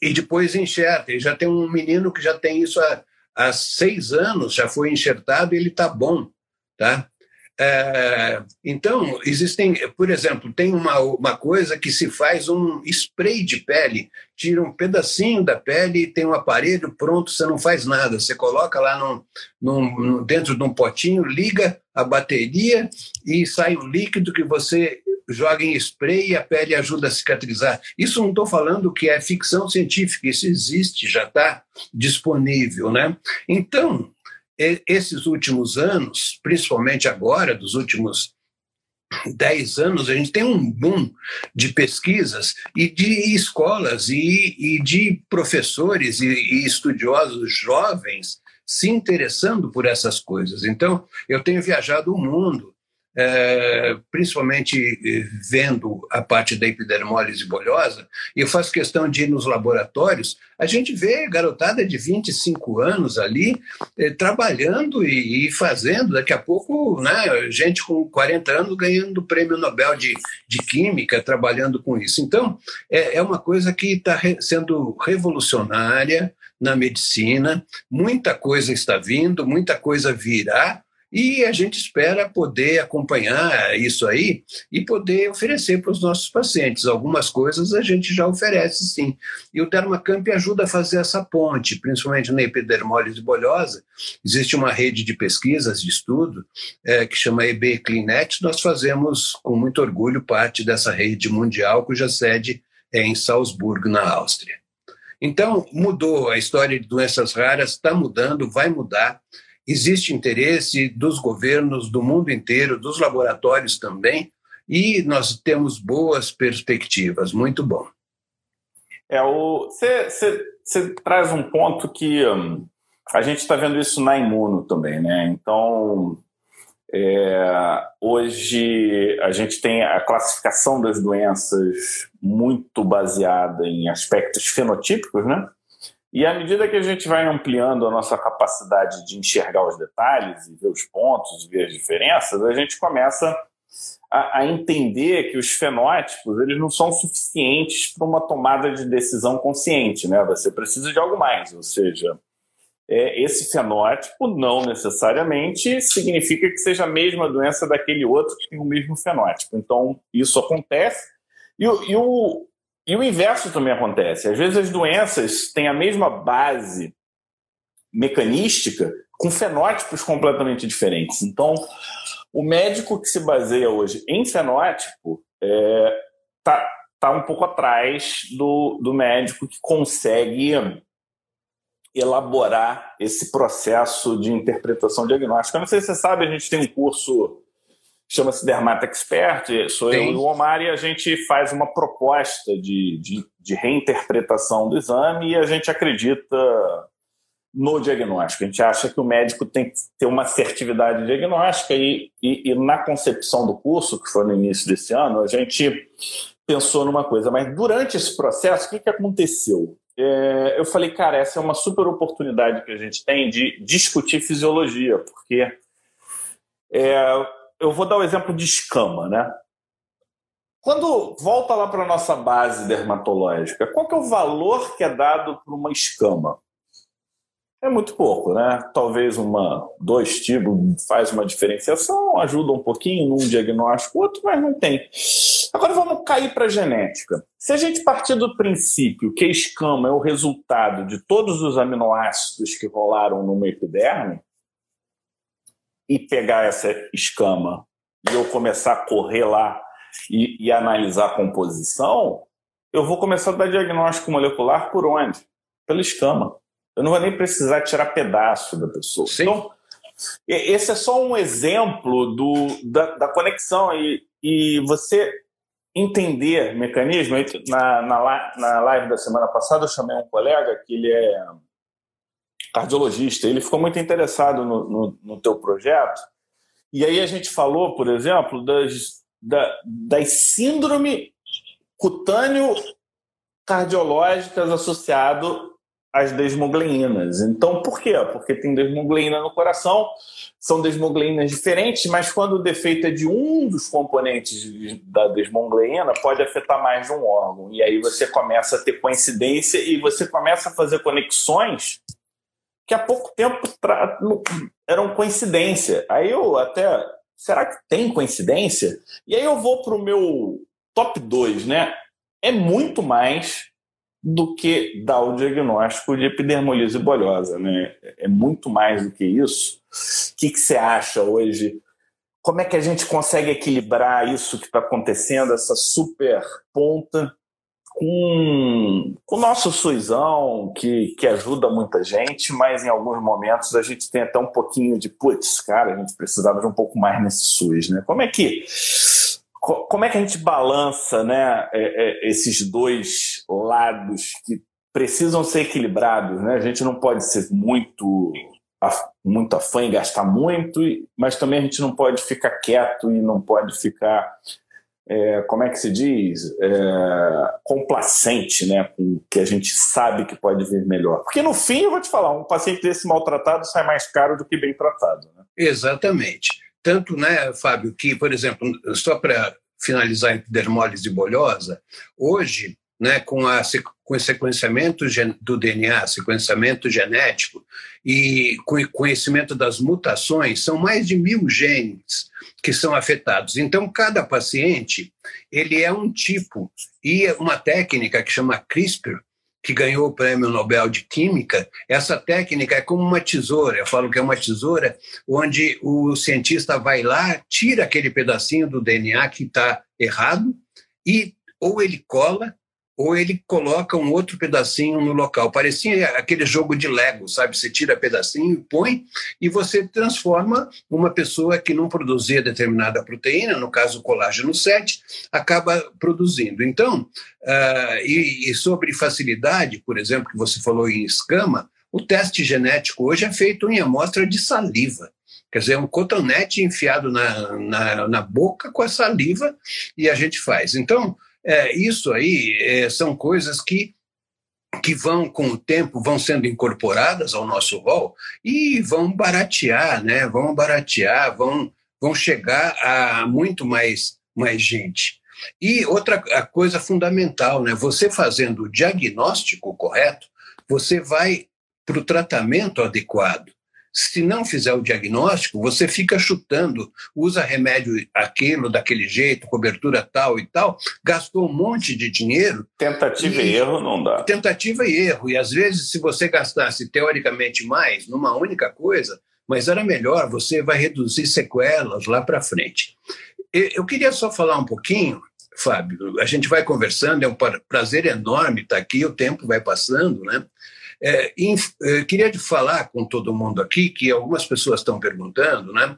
e depois enxerta. E já tem um menino que já tem isso há, há seis anos, já foi enxertado e ele está bom, tá? É, então, existem, por exemplo, tem uma, uma coisa que se faz um spray de pele, tira um pedacinho da pele e tem um aparelho pronto, você não faz nada, você coloca lá num, num, dentro de um potinho, liga a bateria e sai um líquido que você joga em spray e a pele ajuda a cicatrizar. Isso não estou falando que é ficção científica, isso existe, já está disponível. Né? Então, esses últimos anos, principalmente agora, dos últimos dez anos, a gente tem um boom de pesquisas e de escolas e, e de professores e, e estudiosos jovens se interessando por essas coisas. Então, eu tenho viajado o mundo é, principalmente eh, vendo a parte da epidermólise bolhosa, e eu faço questão de ir nos laboratórios, a gente vê garotada de 25 anos ali é, trabalhando e, e, fazendo, daqui a pouco, né, gente com 40 anos ganhando o prêmio Nobel de, de Química, trabalhando com isso. Então, é, é uma coisa que está re, sendo revolucionária na medicina, muita coisa está vindo, muita coisa virá, e a gente espera poder acompanhar isso aí e poder oferecer para os nossos pacientes. Algumas coisas a gente já oferece, sim. E o Dermacamp ajuda a fazer essa ponte, principalmente na epidermólise bolhosa. Existe uma rede de pesquisas, de estudo, é, que chama EB Clinet. Nós fazemos, com muito orgulho, parte dessa rede mundial, cuja sede é em Salzburgo, na Áustria. Então, mudou a história de doenças raras, está mudando, vai mudar existe interesse dos governos do mundo inteiro, dos laboratórios também, e nós temos boas perspectivas. Muito bom. É, você traz um ponto que hum, a gente está vendo isso na Imuno também, né? Então, é, hoje a gente tem a classificação das doenças muito baseada em aspectos fenotípicos, né? E à medida que a gente vai ampliando a nossa capacidade de enxergar os detalhes e ver os pontos, ver as diferenças, a gente começa a, a entender que os fenótipos eles não são suficientes para uma tomada de decisão consciente, né? Você precisa de algo mais, ou seja, é, esse fenótipo não necessariamente significa que seja a mesma doença daquele outro que tem o mesmo fenótipo. Então, isso acontece. E, e o, e o inverso também acontece. Às vezes as doenças têm a mesma base mecanística com fenótipos completamente diferentes. Então, o médico que se baseia hoje em fenótipo está é, tá, tá um pouco atrás do, do médico que consegue elaborar esse processo de interpretação diagnóstica. Eu não sei se você sabe, a gente tem um curso chama-se Dermata Expert, sou Sim. eu e o Omar, e a gente faz uma proposta de, de, de, reinterpretação do exame e a gente acredita no diagnóstico. A gente acha que o médico tem que ter uma assertividade diagnóstica e, e, e na concepção do curso, que foi no início desse ano, a gente pensou numa coisa, mas durante esse processo, o que, que aconteceu? É, eu falei, cara, essa é uma super oportunidade que a gente tem de discutir fisiologia, porque é, eu vou dar o exemplo de escama, né? Quando volta lá para a nossa base dermatológica, qual que é o valor que é dado para uma escama? É muito pouco, né? Talvez uma, dois tipos faz uma diferenciação, ajuda um pouquinho num diagnóstico, outro, mas não tem. Agora vamos cair para a genética. Se a gente partir do princípio que a escama é o resultado de todos os aminoácidos que rolaram numa epiderme, e pegar essa escama e eu começar a correr lá e, e analisar a composição, eu vou começar a dar diagnóstico molecular por onde? Pela escama. Eu não vou nem precisar tirar pedaço da pessoa. Sim. Então, esse é só um exemplo do, da, da conexão e, e você entender mecanismo. Na, na, na live da semana passada, eu chamei um colega que ele é cardiologista. Ele ficou muito interessado no, no, no teu projeto. E aí a gente falou, por exemplo, das, da, das síndrome cutâneo cardiológicas associado às desmogleinas. Então, por quê? Porque tem desmogleína no coração, são desmogleinas diferentes, mas quando o defeito é de um dos componentes da desmogleína, pode afetar mais de um órgão. E aí você começa a ter coincidência e você começa a fazer conexões que há pouco tempo eram coincidência. Aí eu até. Será que tem coincidência? E aí eu vou para o meu top 2, né? É muito mais do que dar o diagnóstico de epidermolise bolhosa, né? É muito mais do que isso. O que, que você acha hoje? Como é que a gente consegue equilibrar isso que está acontecendo, essa super ponta com, com o nosso SUSão, que, que ajuda muita gente, mas em alguns momentos a gente tem até um pouquinho de, putz, cara, a gente precisava de um pouco mais nesse SUS, né? Como é que como é que a gente balança né, é, é, esses dois lados que precisam ser equilibrados? Né? A gente não pode ser muito, muito afã e gastar muito, mas também a gente não pode ficar quieto e não pode ficar é, como é que se diz, é, complacente né, com o que a gente sabe que pode vir melhor. Porque no fim, eu vou te falar, um paciente desse maltratado sai mais caro do que bem tratado. Né? Exatamente. Tanto, né, Fábio, que, por exemplo, só para finalizar a epidermólise bolhosa, hoje né, com, a, com o sequenciamento do DNA, sequenciamento genético e com o conhecimento das mutações, são mais de mil genes que são afetados. Então, cada paciente ele é um tipo e uma técnica que chama CRISPR, que ganhou o prêmio Nobel de Química, essa técnica é como uma tesoura. Eu falo que é uma tesoura onde o cientista vai lá, tira aquele pedacinho do DNA que está errado e ou ele cola ou ele coloca um outro pedacinho no local. Parecia aquele jogo de Lego, sabe? Você tira pedacinho e põe, e você transforma uma pessoa que não produzia determinada proteína, no caso o colágeno 7, acaba produzindo. Então, uh, e, e sobre facilidade, por exemplo, que você falou em escama, o teste genético hoje é feito em amostra de saliva. Quer dizer, é um cotonete enfiado na, na, na boca com a saliva e a gente faz. Então, é, isso aí é, são coisas que que vão com o tempo vão sendo incorporadas ao nosso rol e vão baratear, né? Vão baratear, vão vão chegar a muito mais mais gente. E outra coisa fundamental, né? Você fazendo o diagnóstico correto, você vai para o tratamento adequado. Se não fizer o diagnóstico, você fica chutando, usa remédio aquilo, daquele jeito, cobertura tal e tal, gastou um monte de dinheiro. Tentativa e, e erro não dá. Tentativa e erro. E às vezes, se você gastasse teoricamente mais numa única coisa, mas era melhor, você vai reduzir sequelas lá para frente. Eu queria só falar um pouquinho, Fábio, a gente vai conversando, é um prazer enorme estar aqui, o tempo vai passando, né? É, inf, é, queria falar com todo mundo aqui, que algumas pessoas estão perguntando, né?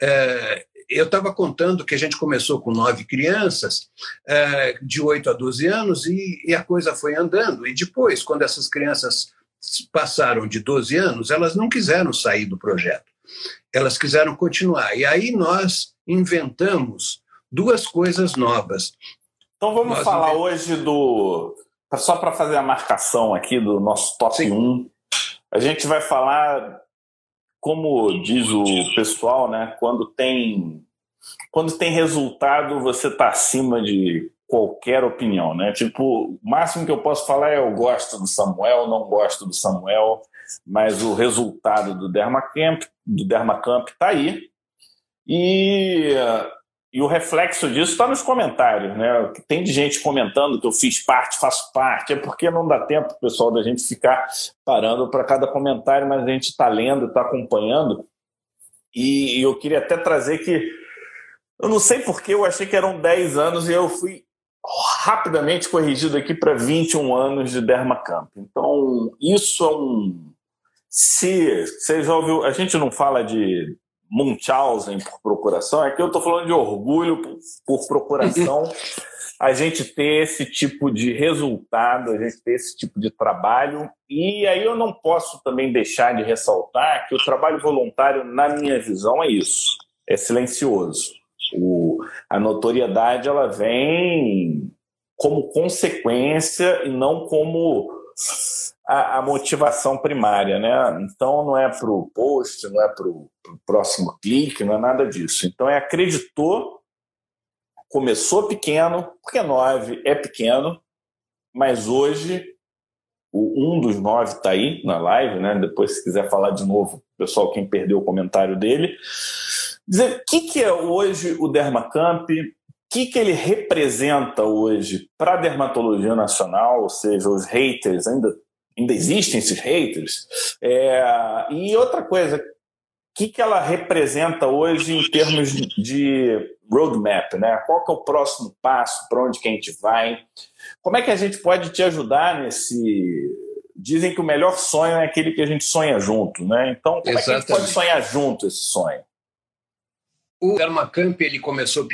É, eu estava contando que a gente começou com nove crianças, é, de 8 a 12 anos, e, e, a coisa foi andando. E depois, quando essas crianças passaram de 12 anos, elas não quiseram sair do projeto, elas quiseram continuar. E aí nós inventamos duas coisas novas. Então vamos nós falar inventamos... hoje do só para fazer a marcação aqui do nosso top Sim. 1, a gente vai falar, como diz o pessoal, né? Quando tem, quando tem resultado, você está acima de qualquer opinião, né? Tipo, o máximo que eu posso falar é eu gosto do Samuel, não gosto do Samuel, mas o resultado do Dermacamp, do Dermacamp está aí. E e o reflexo disso está nos comentários, né? Tem de gente comentando que eu fiz parte, faço parte, é porque não dá tempo, pessoal, da gente ficar parando para cada comentário, mas a gente está lendo, está acompanhando. E eu queria até trazer que Eu não sei porque eu achei que eram 10 anos e eu fui rapidamente corrigido aqui para 21 anos de Dermacamp. Então, isso é um. Se você já ouviu, a gente não fala de Munchausen por procuração, é que eu estou falando de orgulho por, por procuração. (laughs) a gente ter esse tipo de resultado, a gente ter esse tipo de trabalho. E aí eu não posso também deixar de ressaltar que o trabalho voluntário, na minha visão, é isso: é silencioso. O, a notoriedade ela vem como consequência e não como a, a motivação primária, né? Então não é para o post, não é para o próximo clique, não é nada disso. Então é acreditou, começou pequeno, porque nove é pequeno, mas hoje o, um dos nove está aí na live, né? Depois, se quiser falar de novo, pessoal, quem perdeu o comentário dele, dizer o que, que é hoje o Dermacamp, o que, que ele representa hoje para a dermatologia nacional, ou seja, os haters, ainda, ainda existem esses haters? É, e outra coisa, que, que ela representa hoje em termos de roadmap, né? Qual que é o próximo passo, para onde que a gente vai? Como é que a gente pode te ajudar nesse... Dizem que o melhor sonho é aquele que a gente sonha junto, né? Então, como Exatamente. é que a gente pode sonhar junto esse sonho? O Dermacamp ele começou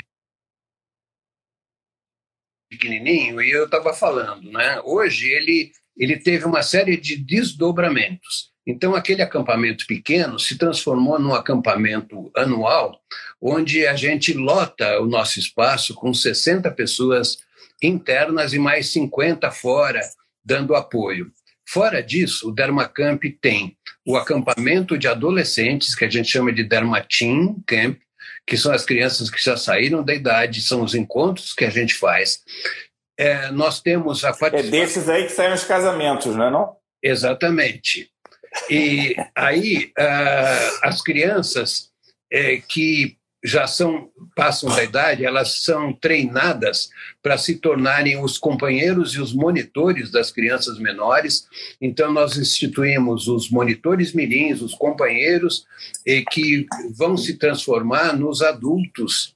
pequenininho e eu estava falando, né? Hoje ele ele teve uma série de desdobramentos. Então aquele acampamento pequeno se transformou num acampamento anual, onde a gente lota o nosso espaço com 60 pessoas internas e mais 50 fora dando apoio. Fora disso, o Dermacamp tem o acampamento de adolescentes, que a gente chama de Dermatim Camp, que são as crianças que já saíram da idade, são os encontros que a gente faz. É, nós temos a participação... É desses aí que saem os casamentos, não é não? Exatamente. E aí uh, as crianças é, que já são passam da idade, elas são treinadas para se tornarem os companheiros e os monitores das crianças menores. Então nós instituímos os monitores mirins, os companheiros e que vão se transformar nos adultos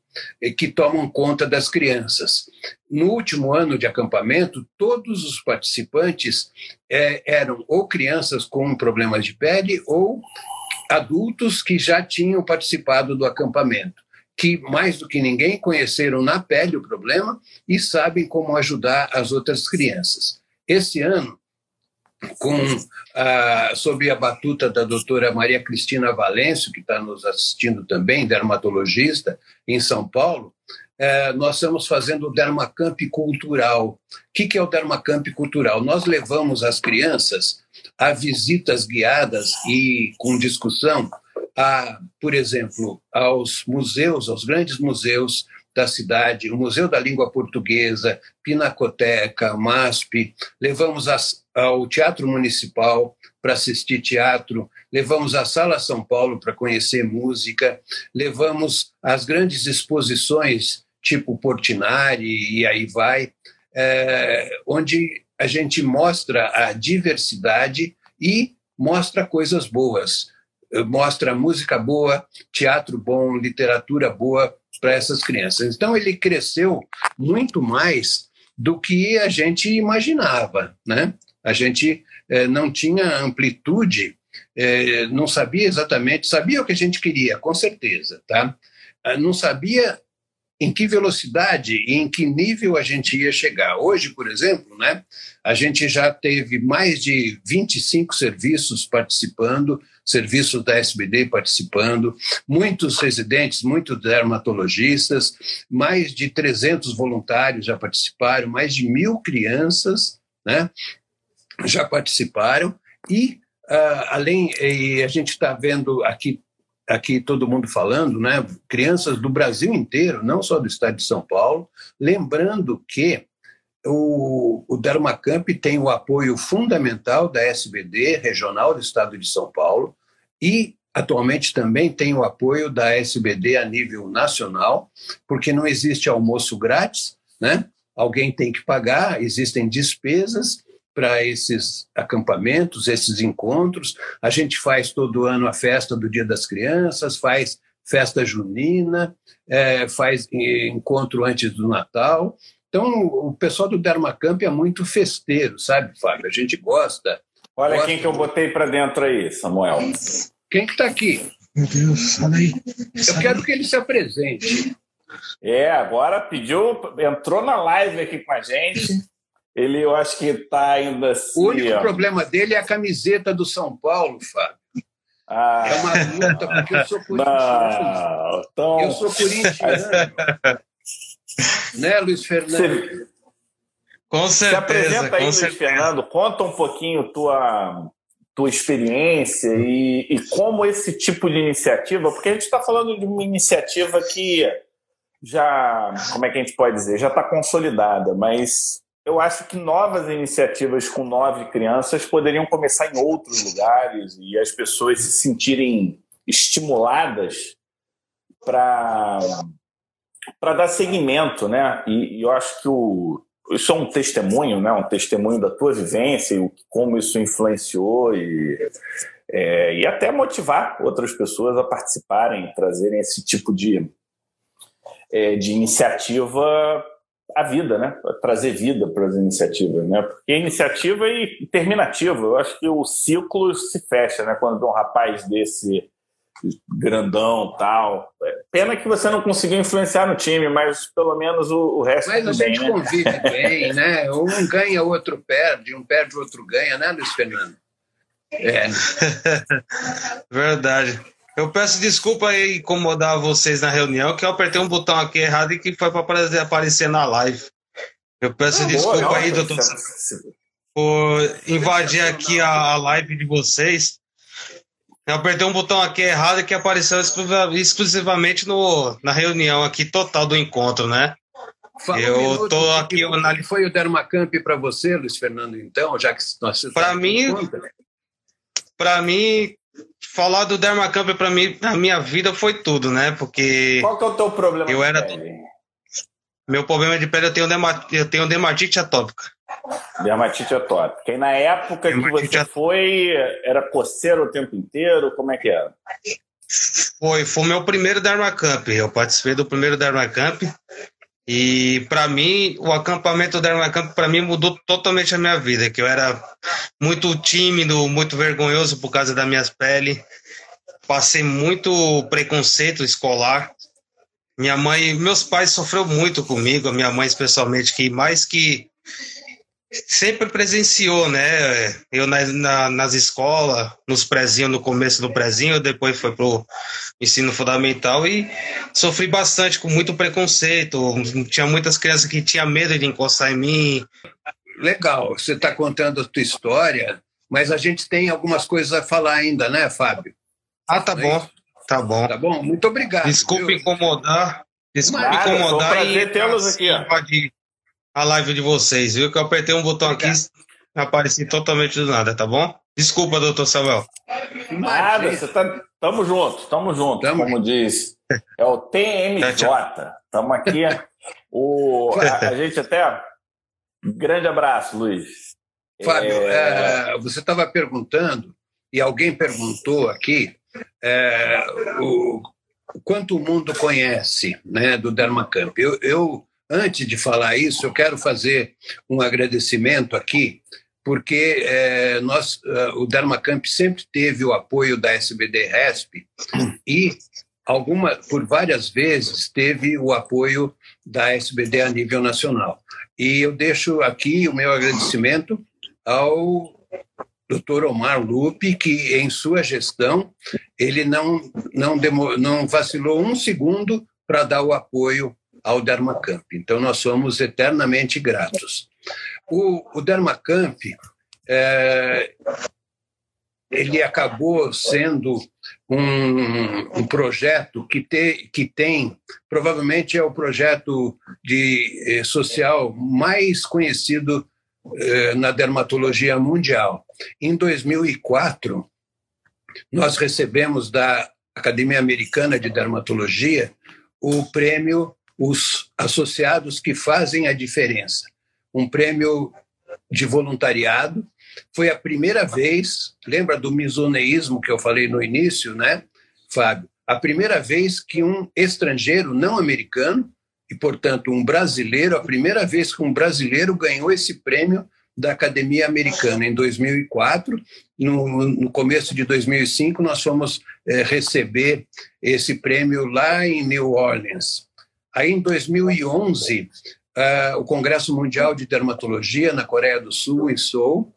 que tomam conta das crianças. No último ano de acampamento, todos os participantes é, eram ou crianças com problemas de pele ou adultos que já tinham participado do acampamento, que mais do que ninguém conheceram na pele o problema e sabem como ajudar as outras crianças. Esse ano, com a, sob a batuta da doutora Maria Cristina Valêncio, que está nos assistindo também, dermatologista, em São Paulo, é, nós estamos fazendo o Dermacamp Cultural. O que, que é o Dermacamp Cultural? Nós levamos as crianças a visitas guiadas e com discussão, a, por exemplo, aos museus, aos grandes museus da cidade, o Museu da Língua Portuguesa, Pinacoteca, MASP, levamos as, ao Teatro Municipal para assistir teatro, levamos a Sala São Paulo para conhecer música, levamos as grandes exposições tipo Portinari e aí vai, é, onde a gente mostra a diversidade e mostra coisas boas, mostra música boa, teatro bom, literatura boa para essas crianças. Então ele cresceu muito mais do que a gente imaginava, né? A gente é, não tinha amplitude, é, não sabia exatamente, sabia o que a gente queria, com certeza, tá? Não sabia em que velocidade e em que nível a gente ia chegar. Hoje, por exemplo, né, a gente já teve mais de 25 serviços participando, serviços da SBD participando, muitos residentes, muitos dermatologistas, mais de 300 voluntários já participaram, mais de mil crianças né, já participaram, e uh, além, e a gente está vendo aqui aqui todo mundo falando, né? Crianças do Brasil inteiro, não só do estado de São Paulo. Lembrando que o, o Dermacamp tem o apoio fundamental da SBD regional do estado de São Paulo e atualmente também tem o apoio da SBD a nível nacional, porque não existe almoço grátis, né? Alguém tem que pagar, existem despesas para esses acampamentos, esses encontros. A gente faz todo ano a festa do Dia das Crianças, faz festa junina, é, faz encontro antes do Natal. Então, o pessoal do Dermacamp é muito festeiro, sabe, Fábio? A gente gosta. Olha gosta quem que eu botei para dentro aí, Samuel. Quem que está aqui? Meu Deus, olha aí. Eu quero que ele se apresente. É, agora pediu, entrou na live aqui com a gente. Ele, eu acho que está ainda assim. O único ó. problema dele é a camiseta do São Paulo, Fábio. Ah. É uma luta, porque eu sou (laughs) corintiano. Então... Eu sou corintiano. (laughs) né, Luiz Fernando? Você... Com certeza. Se apresenta aí, Luiz certeza. Fernando. Conta um pouquinho tua, tua experiência e, e como esse tipo de iniciativa, porque a gente está falando de uma iniciativa que já, como é que a gente pode dizer, já está consolidada, mas eu acho que novas iniciativas com nove crianças poderiam começar em outros lugares e as pessoas se sentirem estimuladas para para dar seguimento, né? E, e, eu acho que o, isso é um testemunho, né? Um testemunho da tua vivência e como isso influenciou e é, e até motivar outras pessoas a participarem, trazerem esse tipo de é, de iniciativa à vida, né? Trazer vida para as iniciativas, né? Porque iniciativa e terminativa, eu acho que o ciclo se fecha, né? Quando um rapaz desse grandão tal. Pena que você não conseguiu influenciar no time, mas pelo menos o, o resto Mas a bem, gente né? convive (laughs) bem, né? Um ganha, o outro perde, um perde, o outro ganha, né, Luiz Fernando? É. (laughs) Verdade. Eu peço desculpa aí incomodar vocês na reunião, que eu apertei um botão aqui errado e que foi para aparecer na live. Eu peço Ah, desculpa boa, aí, doutor, por invadir aqui a, a live de vocês. Eu apertei um botão aqui errado que apareceu exclusiva- exclusivamente no, na reunião aqui total do encontro, né? Fala um Eu minuto, tô que- aqui que analisando. foi o Dermacamp para você, Luiz Fernando, então, já que nós Pra mim, Para mim, falar do Dermacamp para mim na minha vida foi tudo, né? Porque Qual que é o teu problema? Eu era- pele? meu problema de pele eu tenho, derma- eu tenho dermatite atópica. Dermatite atópica. E na época Dermatite que você atópica. foi, era coceiro o tempo inteiro? Como é que era? Foi, foi o meu primeiro Dermacamp. Eu participei do primeiro Dermacamp. E para mim, o acampamento do Dermacamp para mim mudou totalmente a minha vida, que eu era muito tímido, muito vergonhoso por causa da minha pele. Passei muito preconceito escolar. Minha mãe, meus pais sofreu muito comigo, a minha mãe especialmente, que mais que sempre presenciou, né? Eu na, na- nas escolas, nos prezinhos, no começo do prezinho, depois foi pro ensino fundamental e sofri bastante com muito preconceito. Tinha muitas crianças que tinham medo de encostar em mim. Legal, você está contando a tua história, mas a gente tem algumas coisas a falar ainda, né, Fábio? Ah, tá É bom, tá bom. Tá bom? Muito obrigado. Desculpe viu? incomodar. Desculpe Nada, foi um incomodar prazer tê-los aqui, ó. invadir a live de vocês, viu? Que eu apertei um botão aqui e apareci totalmente do nada, tá bom? Desculpa, doutor Samuel. Nada, você tá. Tamo junto, tamo junto, Tamo como diz. É o TMJ. Tamo aqui. O, a, a (laughs) gente até. Grande abraço, Luiz. Fábio, É, é, você estava perguntando, e alguém perguntou aqui, é, o, o quanto o mundo conhece né, do Dermacamp. Eu, eu, antes de falar isso, eu quero fazer um agradecimento aqui, porque é, nós, é, o Dermacamp sempre teve o apoio da SBD-RESP e alguma, por várias vezes teve o apoio da SBD a nível nacional. E eu deixo aqui o meu agradecimento ao Dr. Omar Lupe, que em sua gestão ele não não, demo, não vacilou um segundo para dar o apoio ao Dermacamp. Então nós somos eternamente gratos. O, o Dermacamp é, ele acabou sendo um, um projeto que, te, que tem, provavelmente é o projeto de, eh, social mais conhecido eh, na dermatologia mundial. Em 2004, nós recebemos da Academia Americana de Dermatologia o prêmio Os Associados que Fazem a Diferença, um prêmio de voluntariado. Foi a primeira vez, lembra do misoneísmo que eu falei no início, né, Fábio? a primeira vez que um estrangeiro não americano, e portanto um brasileiro, a primeira vez que um brasileiro ganhou esse prêmio da Academia Americana em 2004. No, no começo de 2005, nós fomos é, receber esse prêmio lá em New Orleans. Aí, em 2011, uh, eh, o Congresso Mundial de Dermatologia, na Coreia do Sul, em Seoul, uh,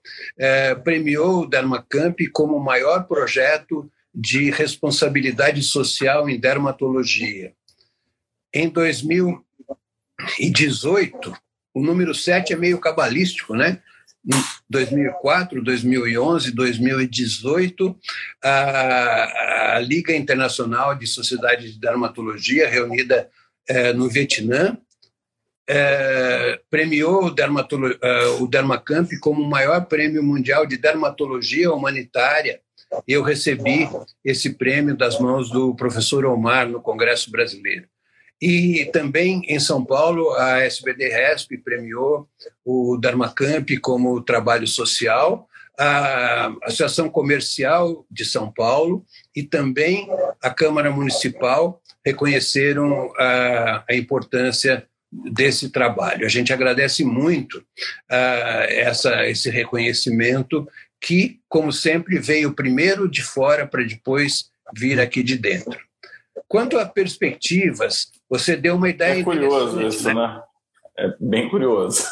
premiou o Dermacamp como o maior projeto de responsabilidade social em dermatologia. Em 2018, o número 7 é meio cabalístico, né? Em 2004, 2011, 2018, a, a Liga Internacional de Sociedades de Dermatologia, reunida é, no Vietnã, é, premiou o, dermatolo, é, o Dermacamp como o maior prêmio mundial de dermatologia humanitária. Eu recebi esse prêmio das mãos do professor Omar no Congresso Brasileiro. E também em São Paulo, a SBD-RESP premiou o Dharmacamp como trabalho social, a Associação Comercial de São Paulo e também a Câmara Municipal reconheceram a, a importância desse trabalho. A gente agradece muito uh, essa, esse reconhecimento que, como sempre, veio primeiro de fora para depois vir aqui de dentro. Quanto a perspectivas, você deu uma ideia. É curioso isso, né? né? É bem curioso.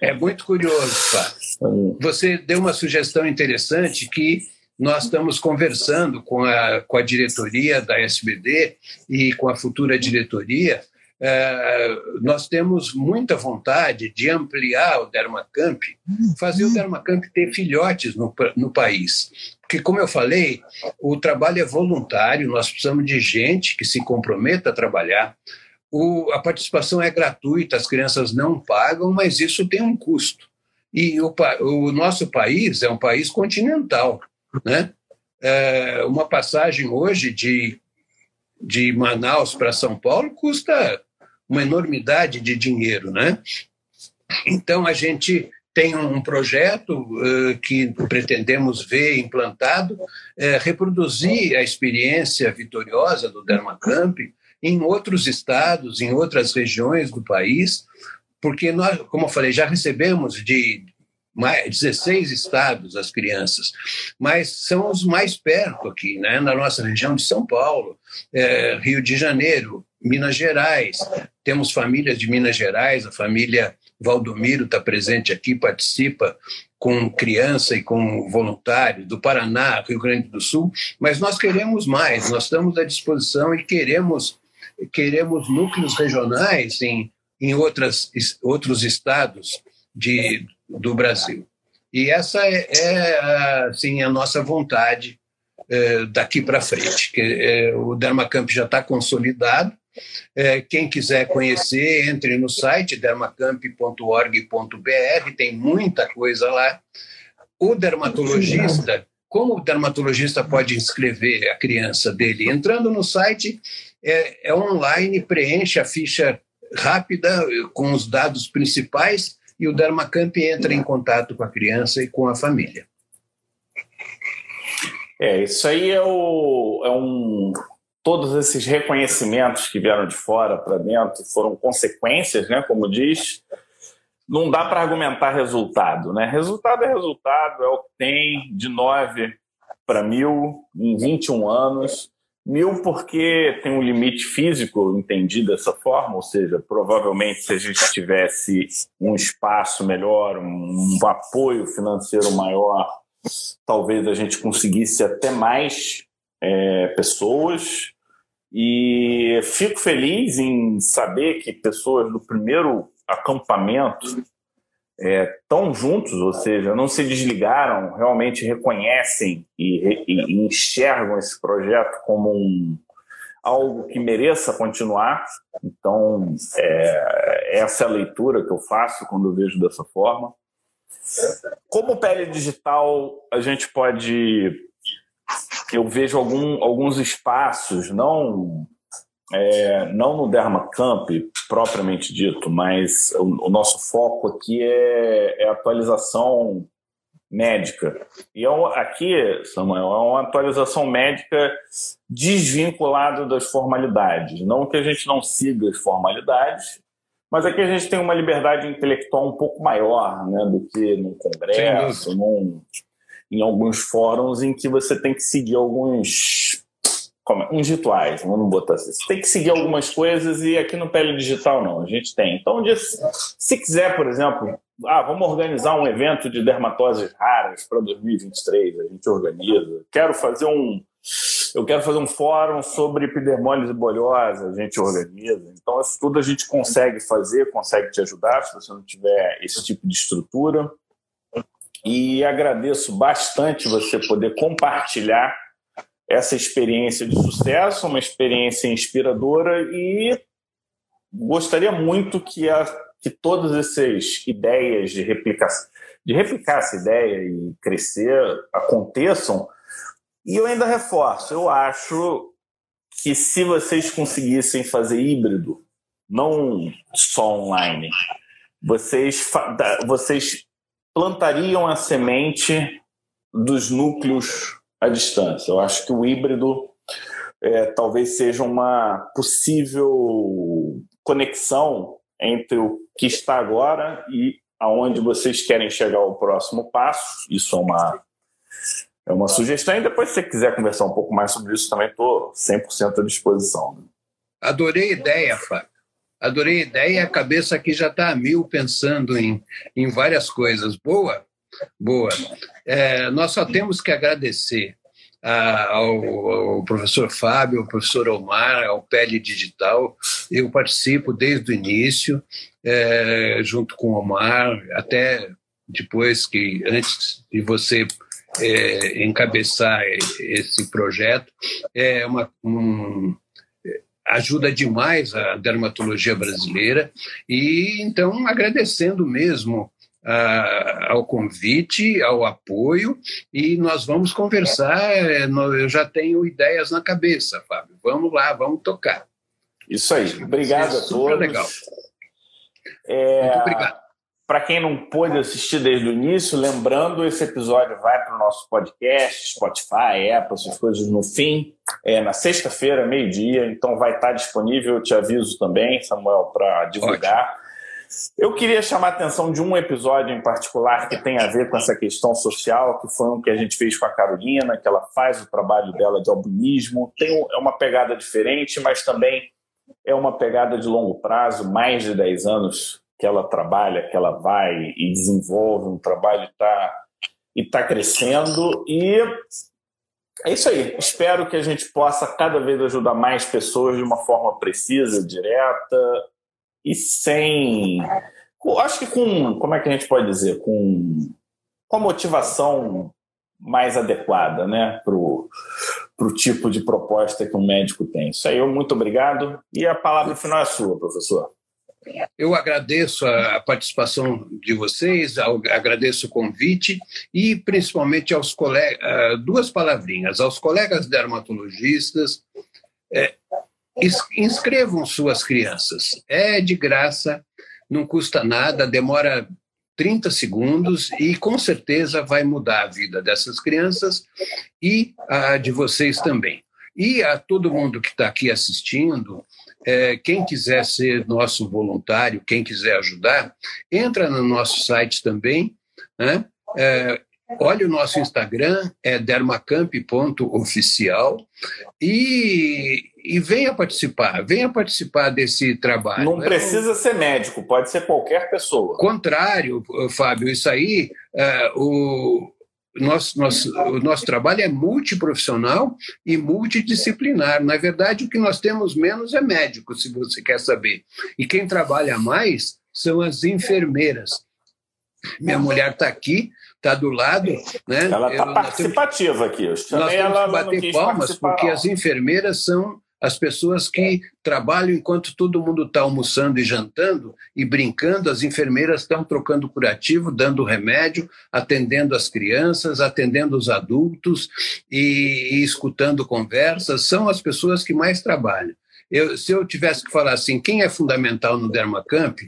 É muito curioso, Fá. (laughs) Você deu uma sugestão interessante que nós estamos conversando com a, com a diretoria da SBD e com a futura diretoria. É, nós temos muita vontade de ampliar o Dermacamp, fazer o Dermacamp ter filhotes no, no país. Porque, como eu falei, o trabalho é voluntário, nós precisamos de gente que se comprometa a trabalhar. O, a participação é gratuita, as crianças não pagam, mas isso tem um custo. E o, o nosso país é um país continental. Né? É, uma passagem hoje de, de Manaus para São Paulo custa uma enormidade de dinheiro. Né? Então, a gente tem um projeto uh, que pretendemos ver implantado, uh, reproduzir a experiência vitoriosa do Dermacamp em outros estados, em outras regiões do país, porque nós, como eu falei, já recebemos de mais, 16 estados as crianças, mas são os mais perto aqui, né? na nossa região de São Paulo, é, Rio de Janeiro, Minas Gerais. Temos famílias de Minas Gerais, a família Valdomiro está presente aqui, participa com criança e com voluntário do Paraná, Rio Grande do Sul, mas nós queremos mais, nós estamos à disposição e queremos queremos núcleos regionais em, em outras, outros estados de, do Brasil. E essa é, é assim, a nossa vontade é, daqui para frente. Que, é, o Dermacamp já está consolidado, é, quem quiser conhecer, entre no site dermacamp.org.br, tem muita coisa lá. O dermatologista, como o dermatologista pode inscrever a criança dele? Entrando no site, é, é online, preenche a ficha rápida com os dados principais e o Dermacamp entra em contato com a criança e com a família. É, isso aí é, o, é um, todos esses reconhecimentos que vieram de fora para dentro foram consequências, né, como diz. Não dá para argumentar resultado, né? Resultado é resultado, é o que tem de 9 para mil em 21 anos. Mil porque tem um limite físico entendido dessa forma, ou seja, provavelmente se a gente tivesse um espaço melhor, um apoio financeiro maior, talvez a gente conseguisse até mais é, pessoas. E fico feliz em saber que pessoas do primeiro acampamento estão é, juntos, ou seja, não se desligaram, realmente reconhecem e, e, e enxergam esse projeto como um, algo que mereça continuar. Então, é, essa é a leitura que eu faço quando eu vejo dessa forma. Como pele digital, a gente pode eu vejo algum, alguns espaços, não, é, não no Dermacamp propriamente dito, mas o, o nosso foco aqui é, é atualização médica. E é aqui, Samuel, é uma atualização médica desvinculada das formalidades. Não que a gente não siga as formalidades, mas aqui a gente tem uma liberdade intelectual um pouco maior né, do que no Congresso, num, em alguns fóruns em que você tem que seguir alguns como, uns rituais, vamos botar assim. Você tem que seguir algumas coisas e aqui no Pele Digital não, a gente tem. Então, se quiser, por exemplo, ah, vamos organizar um evento de dermatoses raras para 2023, a gente organiza. Quero fazer um eu quero fazer um fórum sobre epidermólise bolhosa, a gente organiza. Então, isso tudo a gente consegue fazer, consegue te ajudar se você não tiver esse tipo de estrutura. E agradeço bastante você poder compartilhar essa experiência de sucesso, uma experiência inspiradora e gostaria muito que, a, que todas essas ideias de replicar, de replicar essa ideia e crescer aconteçam. E eu ainda reforço, eu acho que se vocês conseguissem fazer híbrido, não só online, vocês, vocês plantariam a semente dos núcleos à distância. Eu acho que o híbrido é, talvez seja uma possível conexão entre o que está agora e aonde vocês querem chegar ao próximo passo. Isso é uma é uma sugestão. E depois, se você quiser conversar um pouco mais sobre isso, também estou 100% à disposição. Adorei a ideia, Fábio. Adorei a ideia. A cabeça aqui já está a mil pensando em, em várias coisas. Boa, boa. É, nós só temos que agradecer ao, ao, professor Fábio, ao professor Omar, ao Pele Digital. Eu participo desde o início, é, junto com o Omar, até depois que, antes de você é, encabeçar esse projeto. É uma, um, ajuda demais a dermatologia brasileira e então agradecendo mesmo a, ao convite, ao apoio e nós vamos conversar. É, eu já tenho ideias na cabeça, Fábio. Vamos lá, vamos tocar. Isso aí. Obrigado a todos. legal. É... Muito obrigado. Para quem não pôde assistir desde o início, lembrando, esse episódio vai para o nosso podcast, Spotify, Apple, essas coisas no fim, é, na sexta-feira, meio-dia, então vai estar disponível, eu te aviso também, Samuel, para divulgar. Ótimo. Eu queria chamar a atenção de um episódio em particular que tem a ver com essa questão social, que foi um que a gente fez com a Carolina, que ela faz o trabalho dela de albinismo. Tem é uma pegada diferente, mas também é uma pegada de longo prazo, mais de 10 anos que ela trabalha, que ela vai e desenvolve um trabalho tá, e está crescendo. E é isso aí. Espero que a gente possa cada vez ajudar mais pessoas de uma forma precisa, direta e sem. Acho que com. Como é que a gente pode dizer? Com, com a motivação mais adequada né, para o tipo de proposta que um médico tem. Isso aí, eu muito obrigado. E a palavra final é sua, professor. Eu agradeço a participação de vocês, agradeço o convite e principalmente aos colegas, duas palavrinhas, aos colegas dermatologistas, é, inscrevam suas crianças. É de graça, não custa nada, demora 30 segundos e com certeza vai mudar a vida dessas crianças e a de vocês também. E a todo mundo que está aqui assistindo, é, quem quiser ser nosso voluntário, quem quiser ajudar, entra no nosso site também, né? É, olha o nosso Instagram, é dermacamp.oficial e, e venha participar, venha participar desse trabalho. Não precisa ser médico, pode ser qualquer pessoa. Contrário, Fábio, isso aí, é, o, nosso, nosso, o nosso trabalho é multiprofissional e multidisciplinar. Na verdade, o que nós temos menos é médico, se você quer saber. E quem trabalha mais são as enfermeiras. Minha mulher está aqui, está do lado. Né? Ela está participativa aqui. Eu nós temos ela que bater palmas, porque as enfermeiras são as pessoas que trabalham enquanto todo mundo está almoçando e jantando e brincando, as enfermeiras estão trocando curativo, dando remédio, atendendo as crianças, atendendo os adultos e, e escutando conversas, são as pessoas que mais trabalham. Eu, se eu tivesse que falar assim, quem é fundamental no Dermacamp?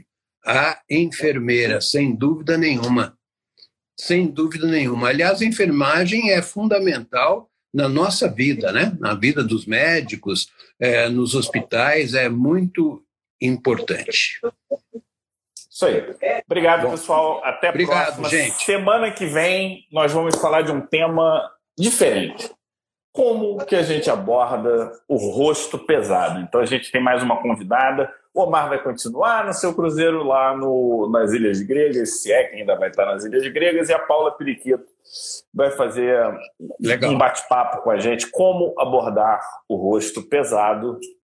A enfermeira, sem dúvida nenhuma. Sem dúvida nenhuma. Aliás, a enfermagem é fundamental na nossa vida, né? Na vida dos médicos, é, nos hospitais, é muito importante. Isso aí. Obrigado, Bom, pessoal. Até a obrigado, próxima. Gente. Semana que vem nós vamos falar de um tema diferente. Como que a gente aborda o rosto pesado? Então a gente tem mais uma convidada. O Omar vai continuar no seu cruzeiro lá no, nas Ilhas Gregas, se é que ainda vai estar nas Ilhas Gregas, e a Paula Periquito vai fazer Legal. um bate-papo com a gente como abordar o rosto pesado